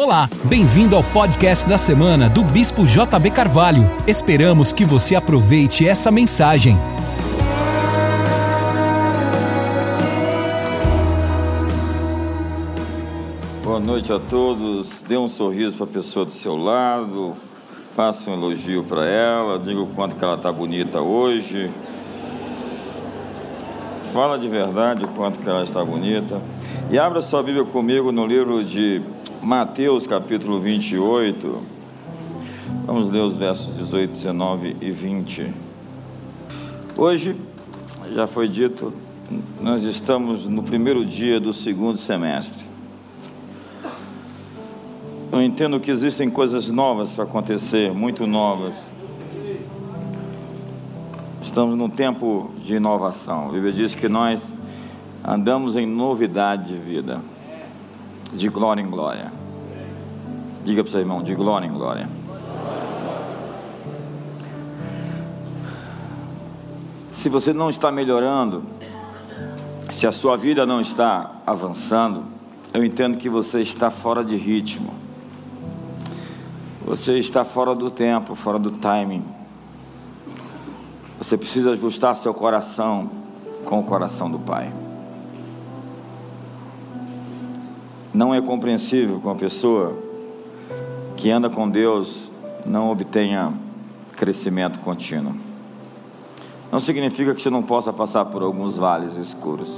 Olá, bem-vindo ao podcast da semana do Bispo JB Carvalho. Esperamos que você aproveite essa mensagem. Boa noite a todos. Dê um sorriso para a pessoa do seu lado. Faça um elogio para ela. Diga o quanto que ela está bonita hoje. Fala de verdade o quanto que ela está bonita. E abra sua Bíblia comigo no livro de Mateus, capítulo 28. Vamos ler os versos 18, 19 e 20. Hoje, já foi dito, nós estamos no primeiro dia do segundo semestre. Eu entendo que existem coisas novas para acontecer, muito novas. Estamos num tempo de inovação. A Bíblia diz que nós andamos em novidade de vida, de glória em glória. Diga para o seu irmão, de glória em glória. Se você não está melhorando, se a sua vida não está avançando, eu entendo que você está fora de ritmo. Você está fora do tempo, fora do timing. Você precisa ajustar seu coração com o coração do Pai. Não é compreensível que uma pessoa que anda com Deus não obtenha crescimento contínuo. Não significa que você não possa passar por alguns vales escuros.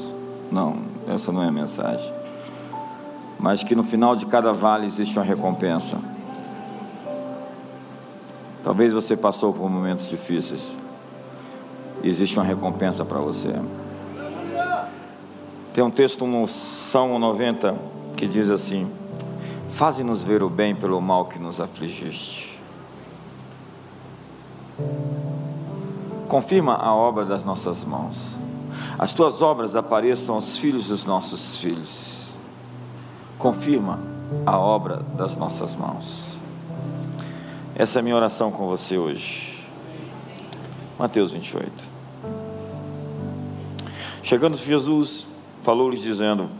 Não, essa não é a mensagem. Mas que no final de cada vale existe uma recompensa. Talvez você passou por momentos difíceis. Existe uma recompensa para você. Tem um texto no Salmo 90 que diz assim: Faze-nos ver o bem pelo mal que nos afligiste. Confirma a obra das nossas mãos. As tuas obras apareçam aos filhos dos nossos filhos. Confirma a obra das nossas mãos. Essa é a minha oração com você hoje. Mateus 28. Chegando Jesus, falou-lhes dizendo: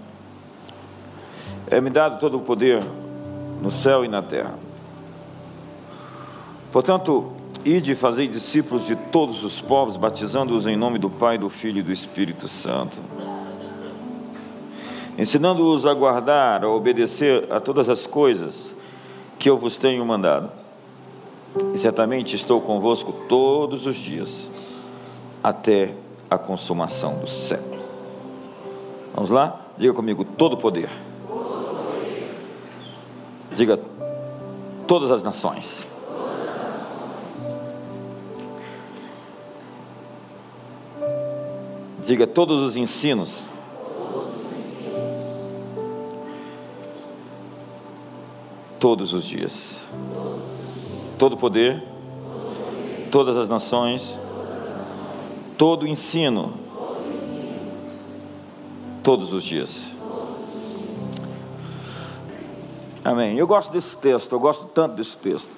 É-me dado todo o poder no céu e na terra. Portanto, ide e fazei discípulos de todos os povos, batizando-os em nome do Pai, do Filho e do Espírito Santo, ensinando-os a guardar, a obedecer a todas as coisas que eu vos tenho mandado. E certamente estou convosco todos os dias, até a consumação do século. Vamos lá? Diga comigo: todo poder. Diga todas as nações. Diga todos os ensinos. Todos os dias. Todo poder, todas as nações, todo ensino, todos os dias. Amém. Eu gosto desse texto, eu gosto tanto desse texto.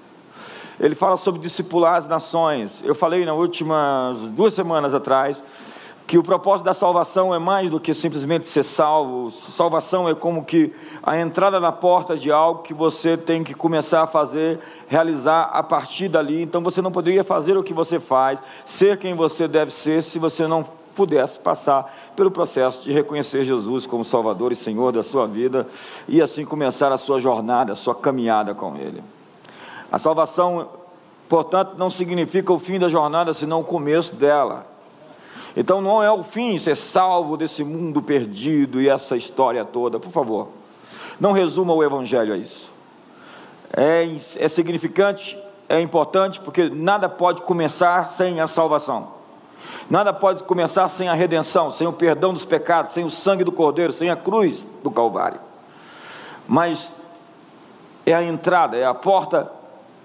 Ele fala sobre discipular as nações. Eu falei nas últimas duas semanas atrás que o propósito da salvação é mais do que simplesmente ser salvo. Salvação é como que a entrada na porta de algo que você tem que começar a fazer, realizar a partir dali. Então você não poderia fazer o que você faz, ser quem você deve ser, se você não pudesse passar pelo processo de reconhecer Jesus como Salvador e Senhor da sua vida e assim começar a sua jornada, a sua caminhada com Ele. A salvação, portanto, não significa o fim da jornada, senão o começo dela. Então não é o fim ser salvo desse mundo perdido e essa história toda. Por favor, não resuma o Evangelho a isso. É, é significante, é importante, porque nada pode começar sem a salvação. Nada pode começar sem a redenção, sem o perdão dos pecados, sem o sangue do Cordeiro, sem a cruz do Calvário. Mas é a entrada, é a porta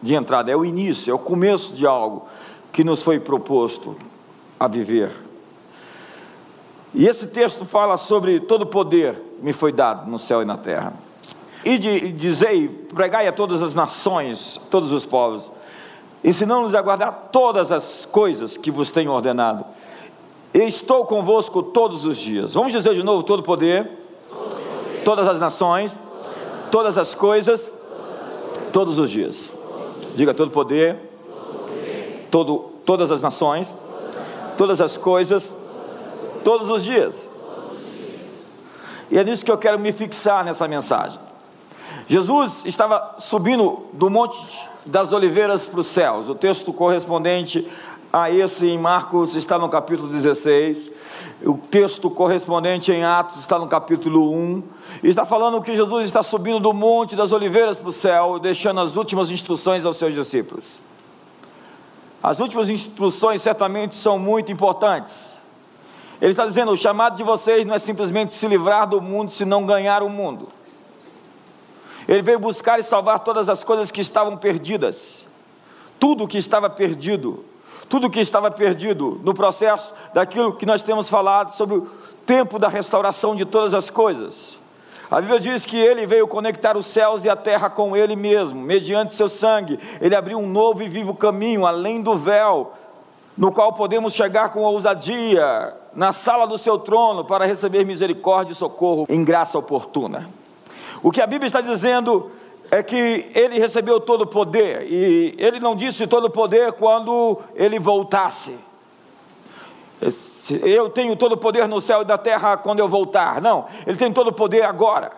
de entrada, é o início, é o começo de algo que nos foi proposto a viver. E esse texto fala sobre todo o poder me foi dado no céu e na terra. E dizei, pregai a todas as nações, todos os povos, ensinando-nos a guardar todas as coisas que vos tenho ordenado. E estou convosco todos os dias. Vamos dizer de novo: todo poder, todo poder. todas as nações, todas as coisas Todos os dias. Diga todo poder, todo, todas as nações, todas as coisas, todos os dias. E é nisso que eu quero me fixar nessa mensagem. Jesus estava subindo do Monte das Oliveiras para os céus. O texto correspondente a esse em Marcos está no capítulo 16. O texto correspondente em Atos está no capítulo 1. E está falando que Jesus está subindo do Monte das Oliveiras para o céu, deixando as últimas instruções aos seus discípulos. As últimas instruções certamente são muito importantes. Ele está dizendo: o chamado de vocês não é simplesmente se livrar do mundo, senão ganhar o mundo. Ele veio buscar e salvar todas as coisas que estavam perdidas, tudo que estava perdido, tudo que estava perdido no processo daquilo que nós temos falado sobre o tempo da restauração de todas as coisas. A Bíblia diz que ele veio conectar os céus e a terra com ele mesmo, mediante seu sangue. Ele abriu um novo e vivo caminho além do véu, no qual podemos chegar com ousadia na sala do seu trono para receber misericórdia e socorro em graça oportuna. O que a Bíblia está dizendo é que ele recebeu todo o poder, e ele não disse todo o poder quando ele voltasse. Eu tenho todo o poder no céu e da terra quando eu voltar. Não, ele tem todo o poder agora.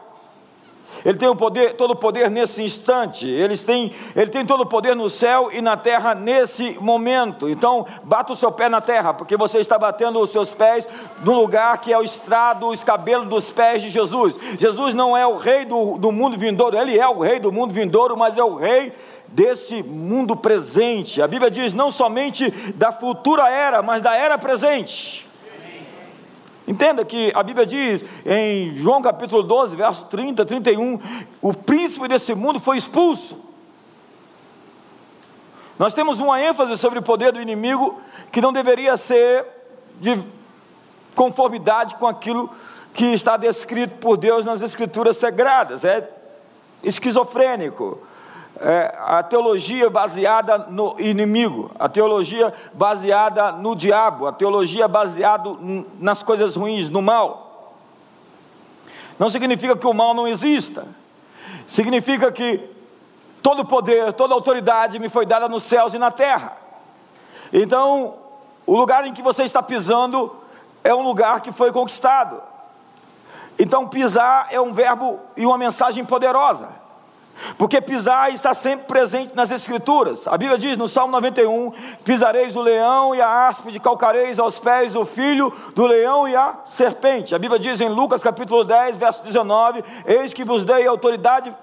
Ele tem o poder, todo o poder nesse instante. Ele tem, ele tem todo o poder no céu e na terra nesse momento. Então, bata o seu pé na terra, porque você está batendo os seus pés no lugar que é o estrado, o escabelo dos pés de Jesus. Jesus não é o rei do, do mundo vindouro, ele é o rei do mundo vindouro, mas é o rei desse mundo presente. A Bíblia diz não somente da futura era, mas da era presente. Entenda que a Bíblia diz em João capítulo 12, verso 30, 31, o príncipe desse mundo foi expulso. Nós temos uma ênfase sobre o poder do inimigo que não deveria ser de conformidade com aquilo que está descrito por Deus nas Escrituras Sagradas. É esquizofrênico é, a teologia baseada no inimigo, a teologia baseada no diabo, a teologia baseada nas coisas ruins, no mal. Não significa que o mal não exista, significa que todo poder, toda autoridade me foi dada nos céus e na terra. Então, o lugar em que você está pisando é um lugar que foi conquistado. Então, pisar é um verbo e uma mensagem poderosa. Porque pisar está sempre presente nas Escrituras. A Bíblia diz no Salmo 91: Pisareis o leão e a áspide, calcareis aos pés o filho do leão e a serpente. A Bíblia diz em Lucas capítulo 10, verso 19: Eis que vos dei autoridade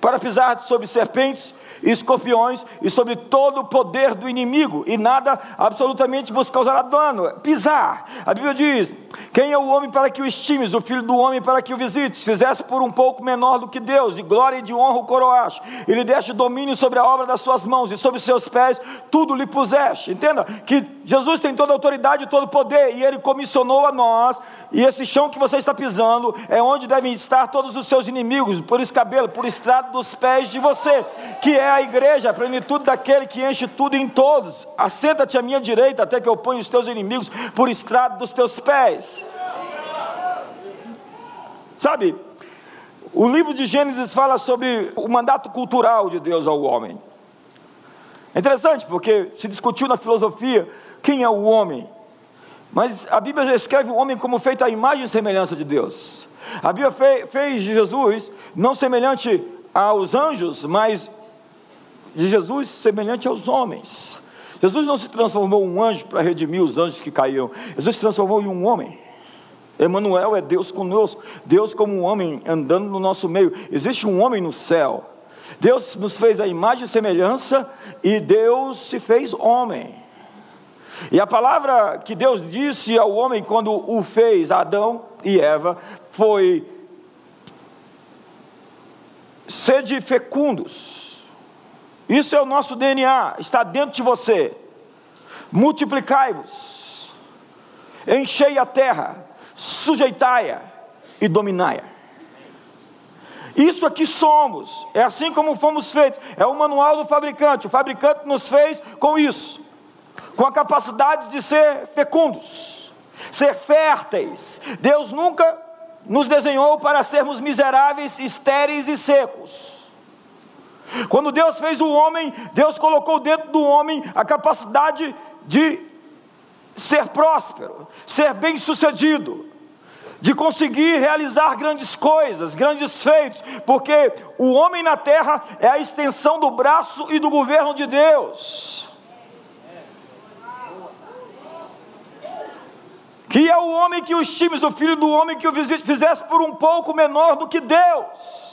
para pisar sobre serpentes escorpiões e sobre todo o poder do inimigo, e nada absolutamente vos causará dano. Pisar. A Bíblia diz: Quem é o homem para que o estimes, o filho do homem para que o visites? Fizesse por um pouco menor do que Deus, de glória e de honra o coroaste, e lhe deste domínio sobre a obra das suas mãos, e sobre seus pés tudo lhe puseste. Entenda que Jesus tem toda a autoridade e todo o poder, e ele comissionou a nós, e esse chão que você está pisando é onde devem estar todos os seus inimigos, por escabelo, por estrado dos pés de você, que é a igreja, a plenitude daquele que enche tudo em todos. Assenta-te à minha direita, até que eu ponha os teus inimigos por estrado dos teus pés. Sabe, o livro de Gênesis fala sobre o mandato cultural de Deus ao homem. É interessante porque se discutiu na filosofia quem é o homem, mas a Bíblia já escreve o homem como feito à imagem e semelhança de Deus. A Bíblia fez Jesus não semelhante aos anjos, mas de Jesus semelhante aos homens. Jesus não se transformou em um anjo para redimir os anjos que caíram. Jesus se transformou em um homem. Emmanuel é Deus conosco, Deus como um homem andando no nosso meio. Existe um homem no céu. Deus nos fez a imagem e semelhança e Deus se fez homem. E a palavra que Deus disse ao homem quando o fez, Adão e Eva, foi: sede fecundos. Isso é o nosso DNA, está dentro de você. Multiplicai-vos, enchei a terra, sujeitai-a e dominai-a. Isso aqui somos, é assim como fomos feitos, é o manual do fabricante. O fabricante nos fez com isso, com a capacidade de ser fecundos, ser férteis. Deus nunca nos desenhou para sermos miseráveis, estéreis e secos. Quando Deus fez o homem, Deus colocou dentro do homem a capacidade de ser próspero, ser bem-sucedido, de conseguir realizar grandes coisas, grandes feitos, porque o homem na terra é a extensão do braço e do governo de Deus. Que é o homem que os times, o filho do homem que o fizesse por um pouco menor do que Deus,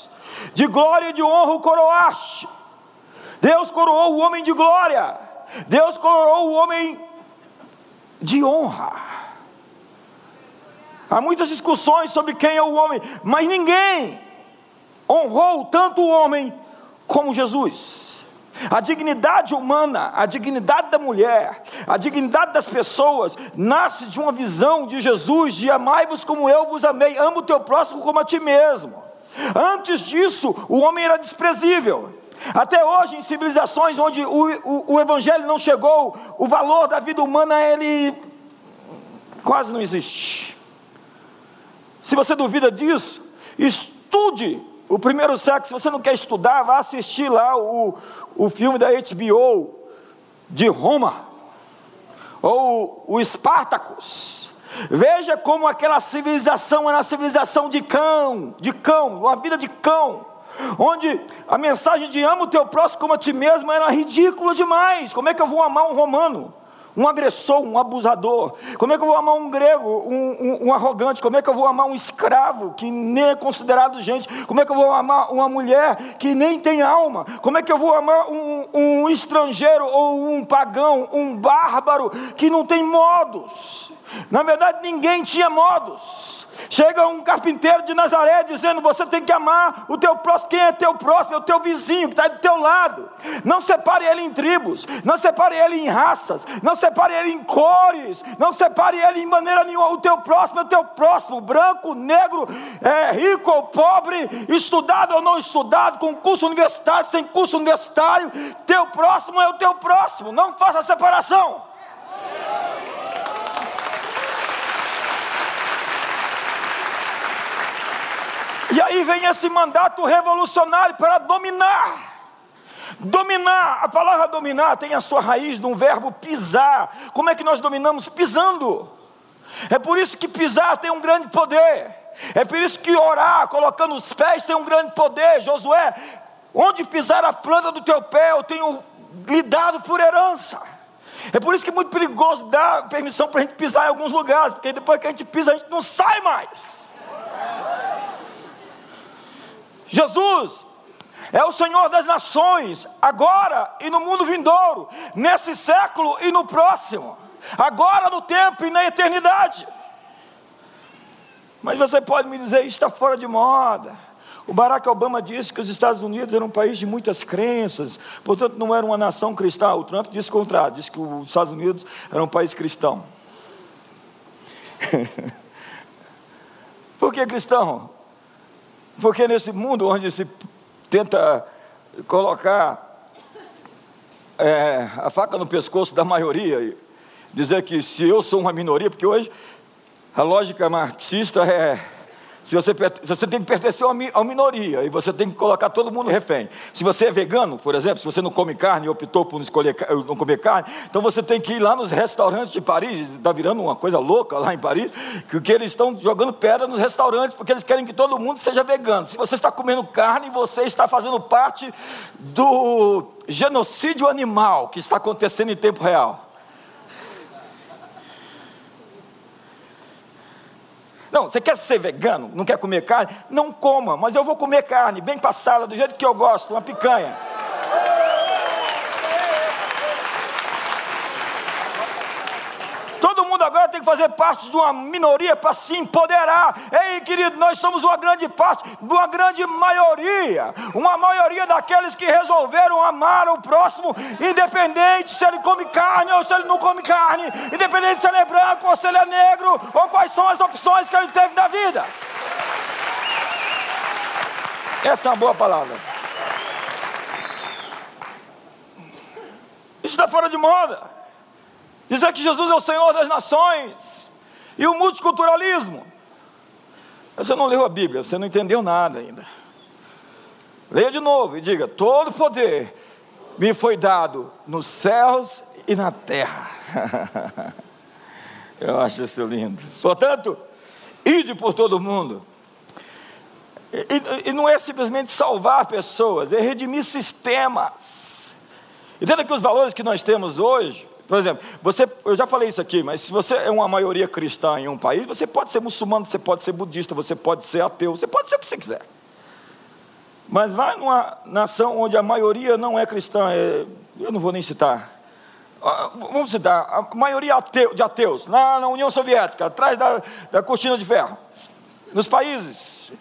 de glória e de honra o coroaste. Deus coroou o homem de glória, Deus coroou o homem de honra. Há muitas discussões sobre quem é o homem, mas ninguém honrou tanto o homem como Jesus. A dignidade humana, a dignidade da mulher, a dignidade das pessoas, nasce de uma visão de Jesus, de amai-vos como eu vos amei, amo o teu próximo como a ti mesmo. Antes disso, o homem era desprezível. Até hoje, em civilizações onde o, o, o evangelho não chegou, o valor da vida humana ele quase não existe. Se você duvida disso, estude o primeiro sexo. Se você não quer estudar, vá assistir lá o, o filme da HBO de Roma, ou o Espartacus. Veja como aquela civilização era a civilização de cão, de cão, uma vida de cão, onde a mensagem de ama o teu próximo como a ti mesmo era ridícula demais. Como é que eu vou amar um romano? um agressor, um abusador? Como é que eu vou amar um grego, um, um, um, arrogante? Como é que eu vou amar um escravo que nem é considerado gente? Como é que eu vou amar uma mulher que nem tem alma? Como é que eu vou amar um, um estrangeiro ou um pagão, um bárbaro que não tem modos? Na verdade, ninguém tinha modos. Chega um carpinteiro de Nazaré dizendo: Você tem que amar o teu próximo. Quem é teu próximo? É o teu vizinho que está do teu lado. Não separe ele em tribos, não separe ele em raças, não separe ele em cores, não separe ele em maneira nenhuma. O teu próximo é o teu próximo, branco, negro, é, rico ou pobre, estudado ou não estudado, com curso universitário, sem curso universitário. Teu próximo é o teu próximo. Não faça separação. E aí vem esse mandato revolucionário para dominar. Dominar, a palavra dominar tem a sua raiz num verbo pisar. Como é que nós dominamos? Pisando. É por isso que pisar tem um grande poder. É por isso que orar, colocando os pés, tem um grande poder. Josué, onde pisar a planta do teu pé, eu tenho lhe dado por herança. É por isso que é muito perigoso dar permissão para a gente pisar em alguns lugares, porque depois que a gente pisa, a gente não sai mais. Jesus é o Senhor das nações, agora e no mundo vindouro, nesse século e no próximo, agora no tempo e na eternidade. Mas você pode me dizer, isso está fora de moda. O Barack Obama disse que os Estados Unidos eram um país de muitas crenças, portanto não era uma nação cristã. O Trump disse o contrário, disse que os Estados Unidos era um país cristão. Por que cristão? Porque nesse mundo onde se tenta colocar é, a faca no pescoço da maioria e dizer que se eu sou uma minoria, porque hoje a lógica marxista é se você, você tem que pertencer a uma minoria e você tem que colocar todo mundo refém. Se você é vegano, por exemplo, se você não come carne e optou por não, escolher, não comer carne, então você tem que ir lá nos restaurantes de Paris, está virando uma coisa louca lá em Paris, que, que eles estão jogando pedra nos restaurantes porque eles querem que todo mundo seja vegano. Se você está comendo carne, você está fazendo parte do genocídio animal que está acontecendo em tempo real. Não, você quer ser vegano? Não quer comer carne? Não coma, mas eu vou comer carne, bem passada, do jeito que eu gosto, uma picanha. Agora tem que fazer parte de uma minoria para se empoderar. Ei, querido, nós somos uma grande parte, uma grande maioria, uma maioria daqueles que resolveram amar o próximo, independente se ele come carne ou se ele não come carne, independente se ele é branco ou se ele é negro, ou quais são as opções que ele teve na vida. Essa é uma boa palavra. Isso está fora de moda. Dizer que Jesus é o Senhor das nações. E o multiculturalismo. Você não leu a Bíblia, você não entendeu nada ainda. Leia de novo e diga: todo poder me foi dado nos céus e na terra. Eu acho isso lindo. Portanto, ide por todo mundo. E, e, não é simplesmente salvar pessoas, é redimir sistemas. Entenda que os valores que nós temos hoje, por exemplo, você, eu já falei isso aqui, mas se você é uma maioria cristã em um país, você pode ser muçulmano, você pode ser budista, você pode ser ateu, você pode ser o que você quiser. Mas vai numa nação onde a maioria não é cristã, é, eu não vou nem citar. Ah, vamos citar, a maioria de ateus, na, na União Soviética, atrás da, da cortina de ferro, nos países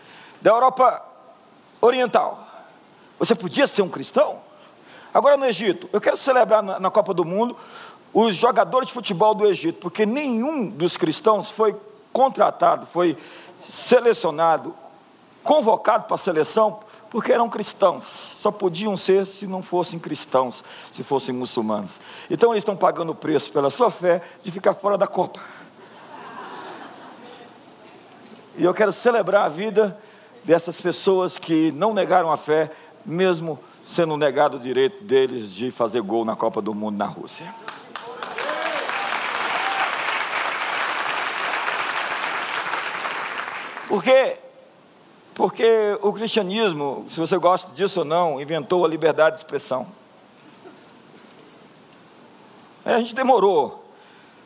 da Europa Oriental. Você podia ser um cristão? Agora no Egito, eu quero celebrar na, na Copa do Mundo os jogadores de futebol do Egito, porque nenhum dos cristãos foi contratado, foi selecionado, convocado para a seleção porque eram cristãos, só podiam ser se não fossem cristãos, se fossem muçulmanos. Então eles estão pagando o preço pela sua fé de ficar fora da Copa. E eu quero celebrar a vida dessas pessoas que não negaram a fé, mesmo sendo negado o direito deles de fazer gol na Copa do Mundo na Rússia. Porque porque o cristianismo, se você gosta disso ou não, inventou a liberdade de expressão. É, a gente demorou.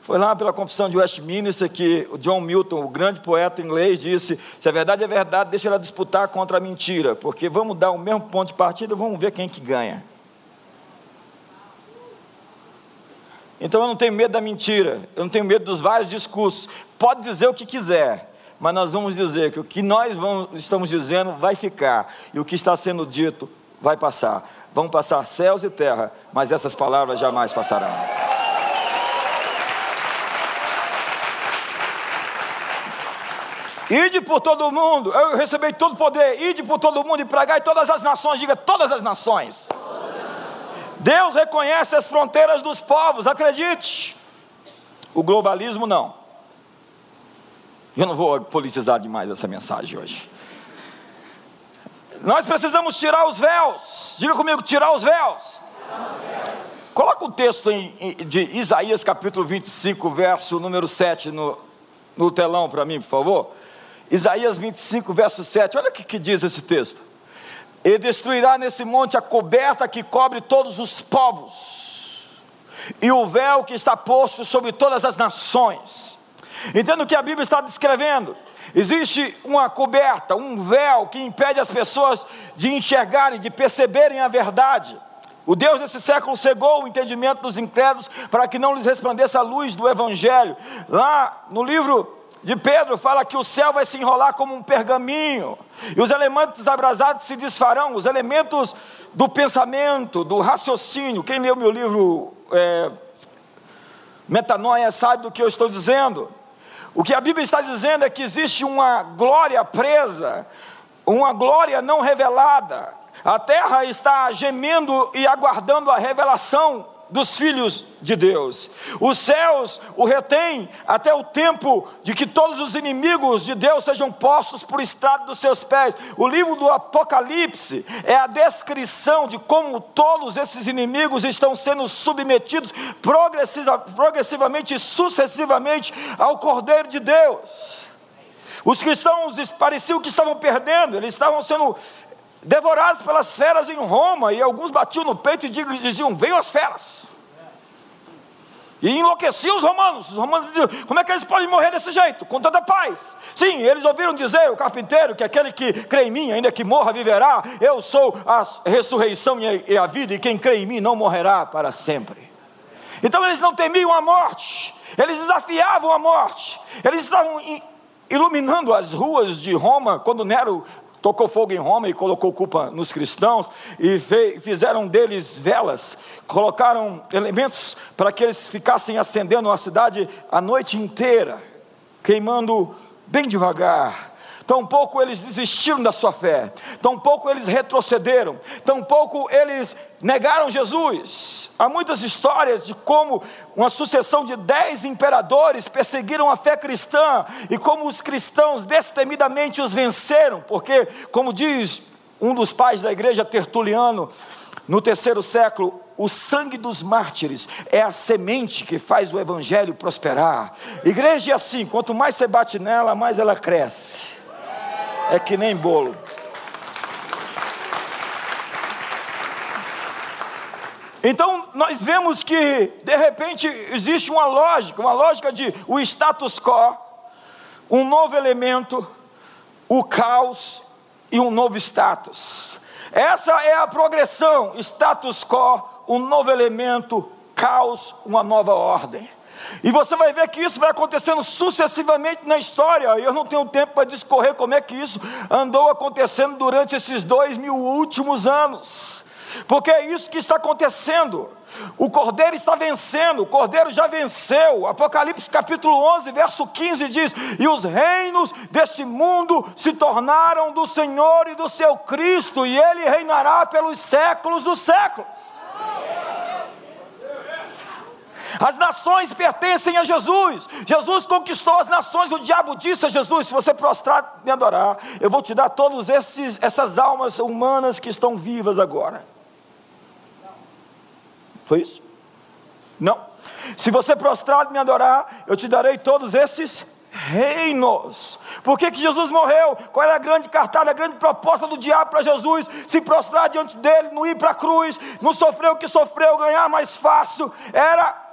Foi lá pela confissão de Westminster que o John Milton, o grande poeta inglês, disse: se a verdade é verdade, deixa ela disputar contra a mentira, porque vamos dar o mesmo ponto de partida, vamos ver quem que ganha. Então eu não tenho medo da mentira, eu não tenho medo dos vários discursos. Pode dizer o que quiser, mas nós vamos dizer que o que nós vamos, estamos dizendo vai ficar, e o que está sendo dito vai passar. Vão passar céus e terra, mas essas palavras jamais passarão. Ide por todo mundo, eu recebi todo o poder, ide por todo mundo e pregai todas as nações, diga todas as nações. Deus reconhece as fronteiras dos povos, acredite. O globalismo não. Eu não vou politizar demais essa mensagem hoje. Nós precisamos tirar os véus. Diga comigo, tirar os véus. Coloca o texto de Isaías capítulo 25, verso número 7 no, no telão para mim, por favor. Isaías 25, verso 7. Olha o que, que diz esse texto. E destruirá nesse monte a coberta que cobre todos os povos, e o véu que está posto sobre todas as nações Entendo o que a Bíblia está descrevendo. Existe uma coberta, um véu que impede as pessoas de enxergarem, de perceberem a verdade. O Deus desse século cegou o entendimento dos incrédulos para que não lhes resplandeça a luz do Evangelho. Lá no livro de Pedro fala que o céu vai se enrolar como um pergaminho, e os elementos abrasados se desfarão, os elementos do pensamento, do raciocínio. Quem leu meu livro é, Metanoia sabe do que eu estou dizendo. O que a Bíblia está dizendo é que existe uma glória presa, uma glória não revelada. A terra está gemendo e aguardando a revelação dos filhos de Deus. Os céus o retêm até o tempo de que todos os inimigos de Deus sejam postos por estrado dos seus pés. O livro do Apocalipse é a descrição de como todos esses inimigos estão sendo submetidos progressiva, progressivamente e sucessivamente ao Cordeiro de Deus. Os cristãos pareciam que estavam perdendo, eles estavam sendo devorados pelas feras em Roma, e alguns batiam no peito e diziam: Venham as feras. E enlouqueciam os romanos. Os romanos diziam: como é que eles podem morrer desse jeito? Com tanta paz. Sim, eles ouviram dizer, o carpinteiro, que aquele que crê em mim, ainda que morra, viverá. Eu sou a ressurreição e a vida, e quem crê em mim não morrerá para sempre. Então eles não temiam a morte, eles desafiavam a morte, eles estavam iluminando as ruas de Roma quando Nero tocou fogo em Roma e colocou culpa nos cristãos e fizeram deles velas, colocaram elementos para que eles ficassem acendendo a cidade a noite inteira, queimando bem devagar, tampouco eles desistiram da sua fé, tampouco eles retrocederam, tampouco eles negaram Jesus. Há muitas histórias de como uma sucessão de dez imperadores perseguiram a fé cristã e como os cristãos destemidamente os venceram, porque, como diz um dos pais da igreja, Tertuliano, no terceiro século, o sangue dos mártires é a semente que faz o evangelho prosperar. Igreja é assim: quanto mais você bate nela, mais ela cresce. É que nem bolo. Então nós vemos que de repente existe uma lógica, uma lógica de o status quo, um novo elemento, o caos e um novo status. Essa é a progressão: status quo, um novo elemento, caos, uma nova ordem. E você vai ver que isso vai acontecendo sucessivamente na história. Eu não tenho tempo para discorrer como é que isso andou acontecendo durante esses dois mil últimos anos. Porque é isso que está acontecendo. O cordeiro está vencendo, o cordeiro já venceu. Apocalipse capítulo 11, verso 15 diz: E os reinos deste mundo se tornaram do Senhor e do seu Cristo, e ele reinará pelos séculos dos séculos. As nações pertencem a Jesus. Jesus conquistou as nações. O diabo disse a Jesus: Se você prostrar e me adorar, eu vou te dar todas essas almas humanas que estão vivas agora. Foi isso? Não. Se você prostrado me adorar, eu te darei todos esses reinos. Por que, que Jesus morreu? Qual era a grande cartada, a grande proposta do diabo para Jesus? Se prostrar diante dele, não ir para a cruz, não sofrer o que sofreu, ganhar mais fácil. Era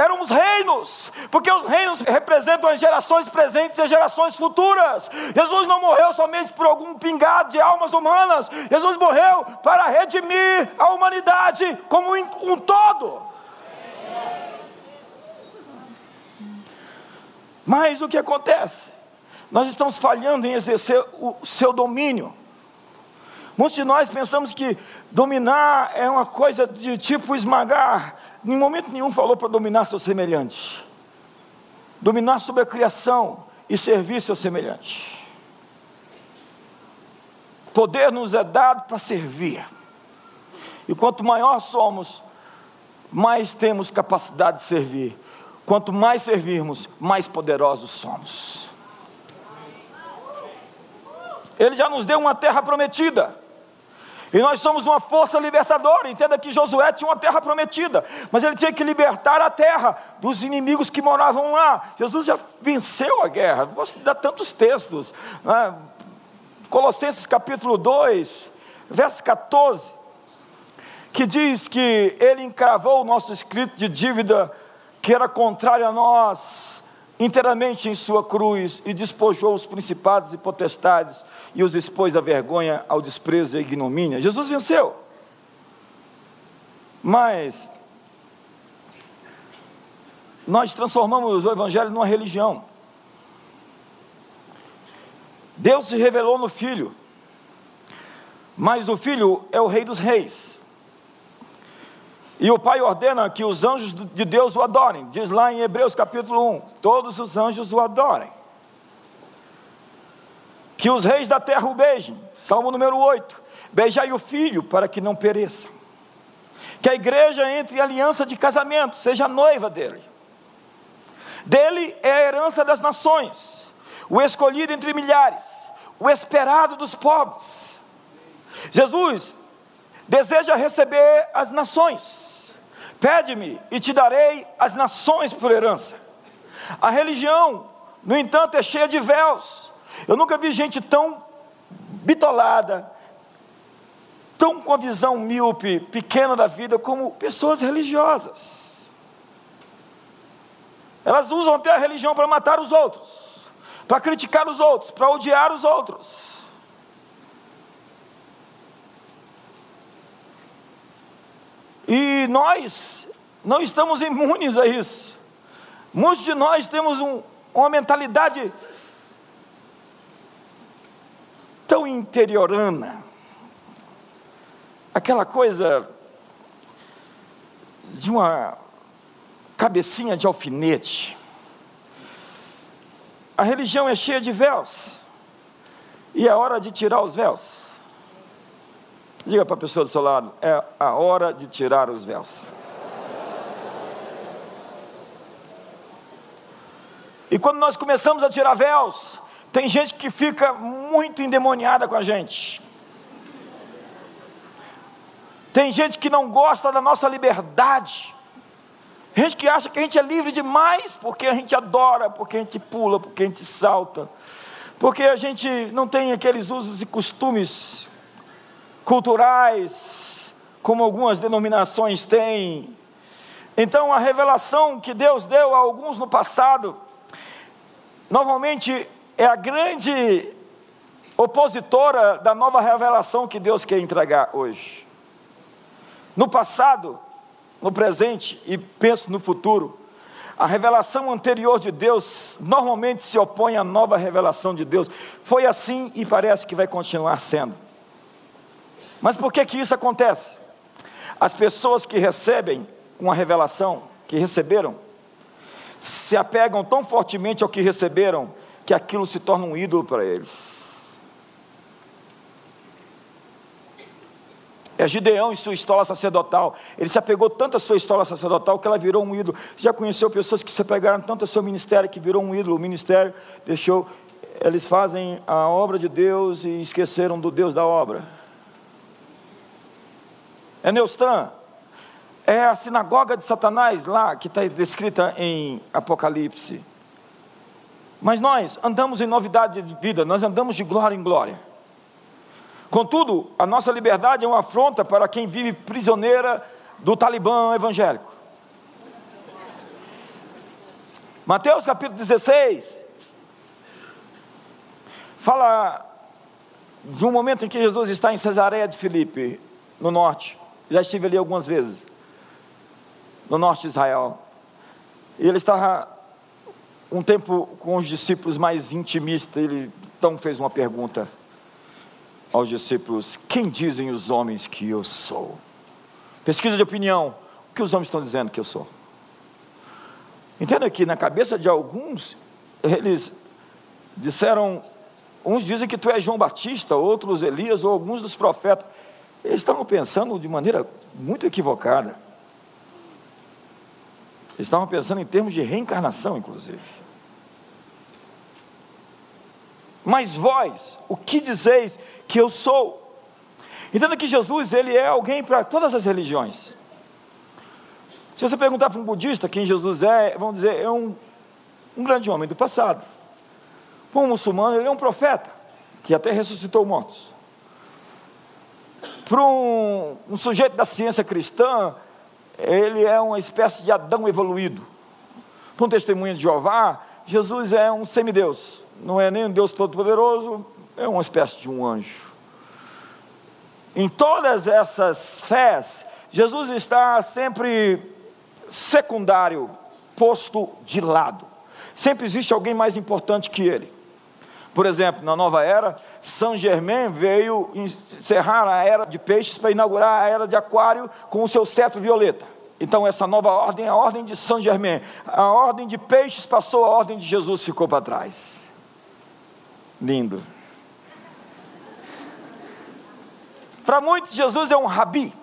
eram os reinos, porque os reinos representam as gerações presentes e as gerações futuras. Jesus não morreu somente por algum pingado de almas humanas, Jesus morreu para redimir a humanidade como um todo. Mas o que acontece? Nós estamos falhando em exercer o seu domínio. Muitos de nós pensamos que dominar é uma coisa de tipo esmagar, em momento nenhum falou para dominar seu semelhante. Dominar sobre a criação e servir seu semelhante. Poder nos é dado para servir. E quanto maior somos, mais temos capacidade de servir. Quanto mais servirmos, mais poderosos somos. Ele já nos deu uma terra prometida. E nós somos uma força libertadora. Entenda que Josué tinha uma terra prometida, mas ele tinha que libertar a terra dos inimigos que moravam lá. Jesus já venceu a guerra. Posso dar tantos textos. Né? Colossenses capítulo 2, verso 14, que diz que ele encravou o nosso escrito de dívida que era contrário a nós inteiramente em sua cruz e despojou os principados e potestades e os expôs à vergonha, ao desprezo e à ignomínia. Jesus venceu. Mas nós transformamos o Evangelho numa religião. Deus se revelou no Filho, mas o Filho é o Rei dos Reis. E o Pai ordena que os anjos de Deus o adorem. Diz lá em Hebreus capítulo 1: todos os anjos o adorem. Que os reis da terra o beijem. Salmo número 8: Beijai o filho para que não pereça. Que a igreja entre em aliança de casamento, seja noiva dele. Dele é a herança das nações, o escolhido entre milhares, o esperado dos povos. Jesus deseja receber as nações Pede-me e te darei as nações por herança. A religião, no entanto, é cheia de véus. Eu nunca vi gente tão bitolada, tão com a visão míope, pequena da vida, como pessoas religiosas. Elas usam até a religião para matar os outros, para criticar os outros, para odiar os outros. E nós não estamos imunes a isso. Muitos de nós temos um, uma mentalidade tão interiorana, aquela coisa de uma cabecinha de alfinete. A religião é cheia de véus, e é hora de tirar os véus. Diga para a pessoa do seu lado: é a hora de tirar os véus. E quando nós começamos a tirar véus, tem gente que fica muito endemoniada com a gente. Tem gente que não gosta da nossa liberdade. Gente que acha que a gente é livre demais porque a gente adora, porque a gente pula, porque a gente salta, porque a gente não tem aqueles usos e costumes culturais como algumas denominações têm. Então a revelação que Deus deu a alguns no passado, normalmente é a grande opositora da nova revelação que Deus quer entregar hoje. No passado, no presente e penso no futuro, a revelação anterior de Deus normalmente se opõe à nova revelação de Deus. Foi assim e parece que vai continuar sendo. Mas por que que isso acontece? As pessoas que recebem uma revelação, que receberam, se apegam tão fortemente ao que receberam, que aquilo se torna um ídolo para eles. É Gideão e sua estola sacerdotal. Ele se apegou tanto à sua estola sacerdotal que ela virou um ídolo. Já conheceu pessoas que se apegaram tanto ao seu ministério que virou um ídolo. O ministério deixou. Eles fazem a obra de Deus e esqueceram do Deus da obra. É Neustan. É a sinagoga de Satanás lá que está descrita em Apocalipse. Mas nós andamos em novidade de vida, nós andamos de glória em glória. Contudo, a nossa liberdade é uma afronta para quem vive prisioneira do talibã evangélico. Mateus capítulo 16 fala de um momento em que Jesus está em Cesareia de Filipe, no norte. Já estive ali algumas vezes, no norte de Israel. E ele estava um tempo com os discípulos mais intimistas. Ele então fez uma pergunta aos discípulos: Quem dizem os homens que eu sou? Pesquisa de opinião: O que os homens estão dizendo que eu sou? Entenda que na cabeça de alguns, eles disseram: uns dizem que tu és João Batista, outros Elias, ou alguns dos profetas. Eles estavam pensando de maneira muito equivocada. Eles estavam pensando em termos de reencarnação, inclusive. Mas vós, o que dizeis que eu sou? Entenda que Jesus, ele é alguém para todas as religiões. Se você perguntar para um budista quem Jesus é, vão dizer, é um, um grande homem do passado. Para um muçulmano, ele é um profeta, que até ressuscitou mortos. Para um, um sujeito da ciência cristã, ele é uma espécie de Adão evoluído. Para um testemunho de Jeová, Jesus é um semideus não é nem um Deus todo-poderoso, é uma espécie de um anjo. Em todas essas fés, Jesus está sempre secundário, posto de lado. Sempre existe alguém mais importante que ele. Por exemplo, na nova era, São Germain veio encerrar a era de peixes para inaugurar a era de aquário com o seu cetro violeta. Então, essa nova ordem é a ordem de São Germain. A ordem de peixes passou, a ordem de Jesus ficou para trás. Lindo. Para muitos, Jesus é um rabi,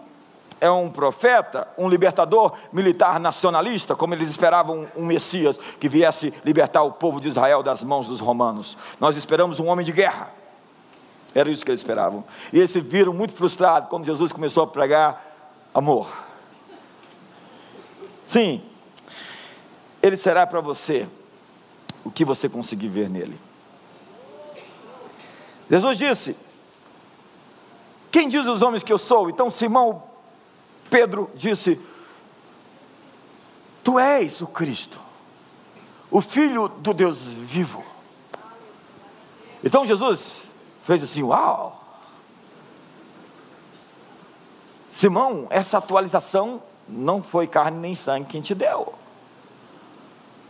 é um profeta, um libertador militar nacionalista, como eles esperavam um Messias que viesse libertar o povo de Israel das mãos dos romanos. Nós esperamos um homem de guerra. Era isso que eles esperavam. E eles se viram muito frustrados quando Jesus começou a pregar amor. Sim, ele será para você o que você conseguir ver nele. Jesus disse: Quem diz os homens que eu sou? Então Simão Pedro disse: Tu és o Cristo, o Filho do Deus vivo. Então Jesus fez assim: Uau! Simão, essa atualização não foi carne nem sangue quem te deu.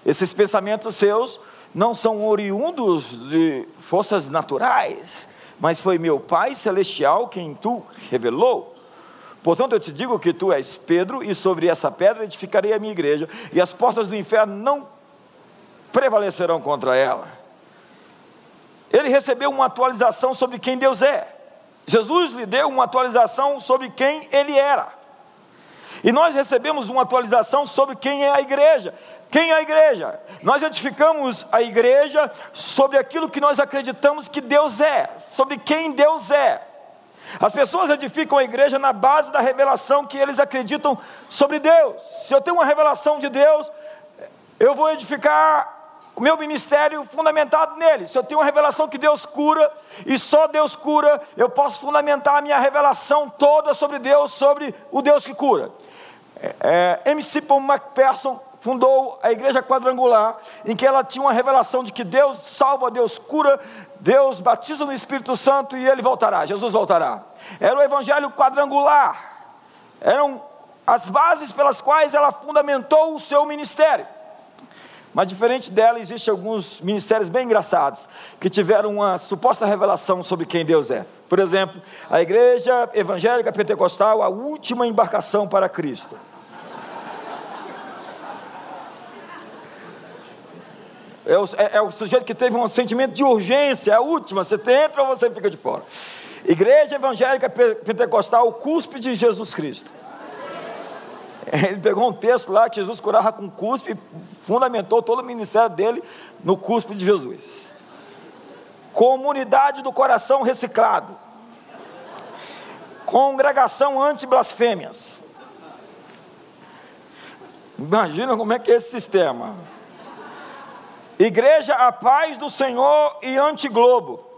Esses pensamentos seus não são oriundos de forças naturais, mas foi meu Pai celestial quem tu revelou. Portanto, eu te digo que tu és Pedro, e sobre essa pedra edificarei a minha igreja, e as portas do inferno não prevalecerão contra ela. Ele recebeu uma atualização sobre quem Deus é. Jesus lhe deu uma atualização sobre quem ele era. E nós recebemos uma atualização sobre quem é a igreja. Quem é a igreja? Nós edificamos a igreja sobre aquilo que nós acreditamos que Deus é, sobre quem Deus é. As pessoas edificam a igreja na base da revelação que eles acreditam sobre Deus. Se eu tenho uma revelação de Deus, eu vou edificar o meu ministério fundamentado nele. Se eu tenho uma revelação que Deus cura, e só Deus cura, eu posso fundamentar a minha revelação toda sobre Deus, sobre o Deus que cura. É, é MC Paul McPherson fundou a igreja quadrangular, em que ela tinha uma revelação de que Deus salva, Deus cura, Deus batiza no Espírito Santo e ele voltará, Jesus voltará. Era o evangelho quadrangular, eram as bases pelas quais ela fundamentou o seu ministério. Mas diferente dela, existem alguns ministérios bem engraçados que tiveram uma suposta revelação sobre quem Deus é. Por exemplo, a igreja evangélica pentecostal, a última embarcação para Cristo. É o, é, é o, sujeito que teve um sentimento de urgência, é a última, você entra ou você fica de fora. Igreja Evangélica Pentecostal, o cuspe de Jesus Cristo. Ele pegou um texto lá que Jesus curava com cuspe e fundamentou todo o ministério dele no cuspe de Jesus. Comunidade do coração reciclado. Congregação anti-blasfêmias. Imagina como é que é esse sistema. Igreja a paz do Senhor e anti-globo.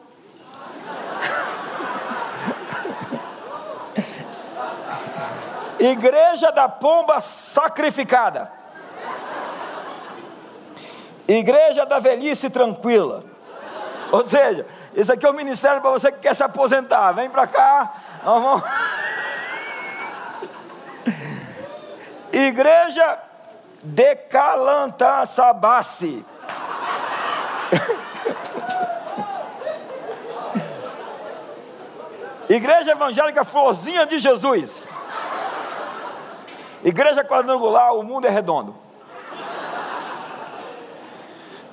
Igreja da pomba sacrificada. Igreja da velhice tranquila. Ou seja, isso aqui é o ministério para você que quer se aposentar. Vem para cá. Vamos... Igreja de Calantaçabace. Igreja evangélica Florzinha de Jesus. Igreja quadrangular, o mundo é redondo.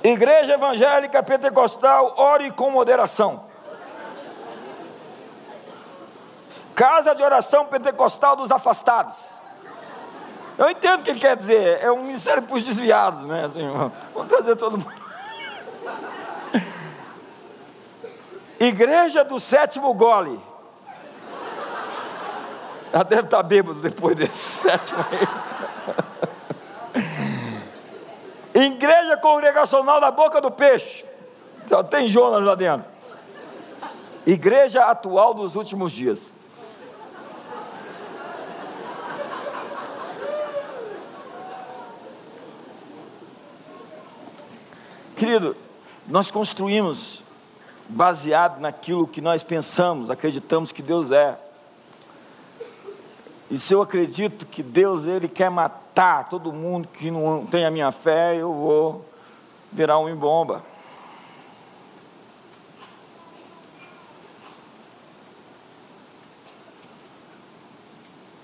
Igreja evangélica pentecostal, ore com moderação. Casa de oração pentecostal dos afastados. Eu entendo o que ele quer dizer, é um ministério para os desviados, né? Assim, vamos trazer todo mundo. Igreja do sétimo gole. Já deve estar bêbado depois desse sétimo aí. Igreja congregacional da boca do peixe. Só tem Jonas lá dentro. Igreja atual dos últimos dias. Querido, nós construímos baseado naquilo que nós pensamos, acreditamos que Deus é. E se eu acredito que Deus ele quer matar todo mundo que não tem a minha fé, eu vou virar um embomba.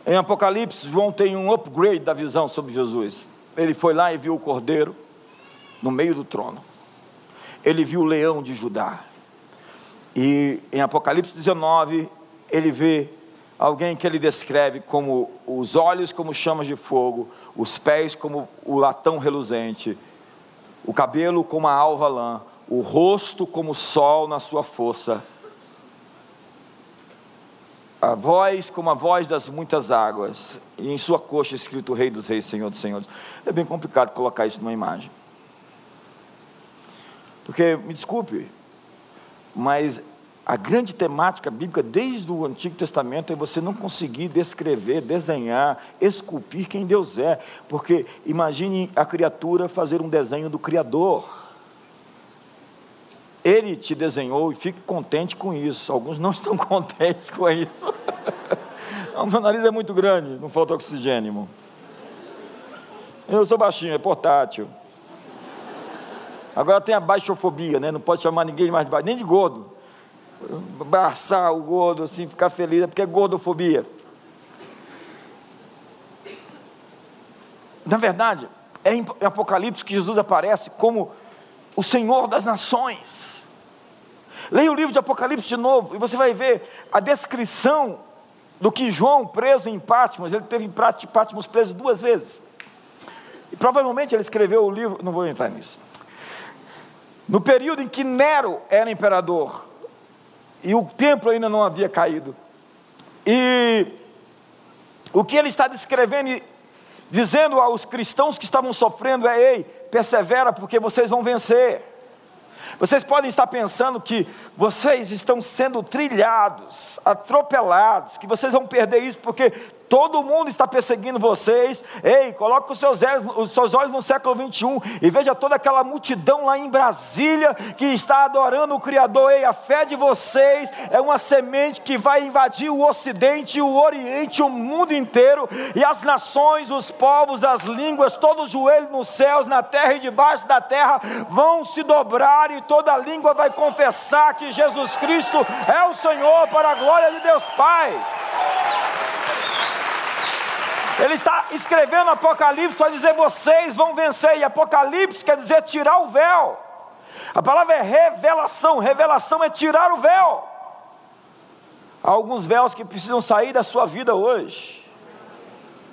Em Apocalipse, João tem um upgrade da visão sobre Jesus. Ele foi lá e viu o cordeiro no meio do trono. Ele viu o leão de Judá. E em Apocalipse 19, ele vê alguém que ele descreve como os olhos como chamas de fogo, os pés como o latão reluzente, o cabelo como a alva lã, o rosto como o sol na sua força, a voz como a voz das muitas águas, e em sua coxa escrito Rei dos Reis, Senhor dos Senhores. É bem complicado colocar isso numa imagem. Porque, me desculpe, mas a grande temática bíblica desde o Antigo Testamento é você não conseguir descrever, desenhar, esculpir quem Deus é, porque imagine a criatura fazer um desenho do Criador. Ele te desenhou e fique contente com isso. Alguns não estão contentes com isso. o meu nariz é muito grande, não falta oxigênio. Eu sou baixinho, é portátil. Agora tem a baixofobia, né? Não pode chamar ninguém mais de baixo, nem de gordo. Abraçar o gordo, assim, ficar feliz, é porque é gordofobia. Na verdade, é em Apocalipse que Jesus aparece como o Senhor das nações. Leia o livro de Apocalipse de novo e você vai ver a descrição do que João, preso em Patmos, ele teve em Patmos preso duas vezes. E provavelmente ele escreveu o livro, não vou entrar nisso. No período em que Nero era imperador e o templo ainda não havia caído, E o que ele está descrevendo e dizendo aos cristãos que estavam sofrendo é: ei, persevera, porque vocês vão vencer. Vocês podem estar pensando que vocês estão sendo trilhados, atropelados, que vocês vão perder isso porque todo mundo está perseguindo vocês. Ei, coloque os seus, olhos, os seus olhos no século 21 e veja toda aquela multidão lá em Brasília que está adorando o Criador. Ei, a fé de vocês é uma semente que vai invadir o Ocidente, o Oriente, o mundo inteiro, e as nações, os povos, as línguas, todo o joelho nos céus, na terra e debaixo da terra vão se dobrar e toda língua vai confessar que Jesus Cristo é o Senhor para a glória de Deus Pai. Ele está escrevendo Apocalipse para dizer: vocês vão vencer. E Apocalipse quer dizer tirar o véu. A palavra é revelação. Revelação é tirar o véu. Há alguns véus que precisam sair da sua vida hoje.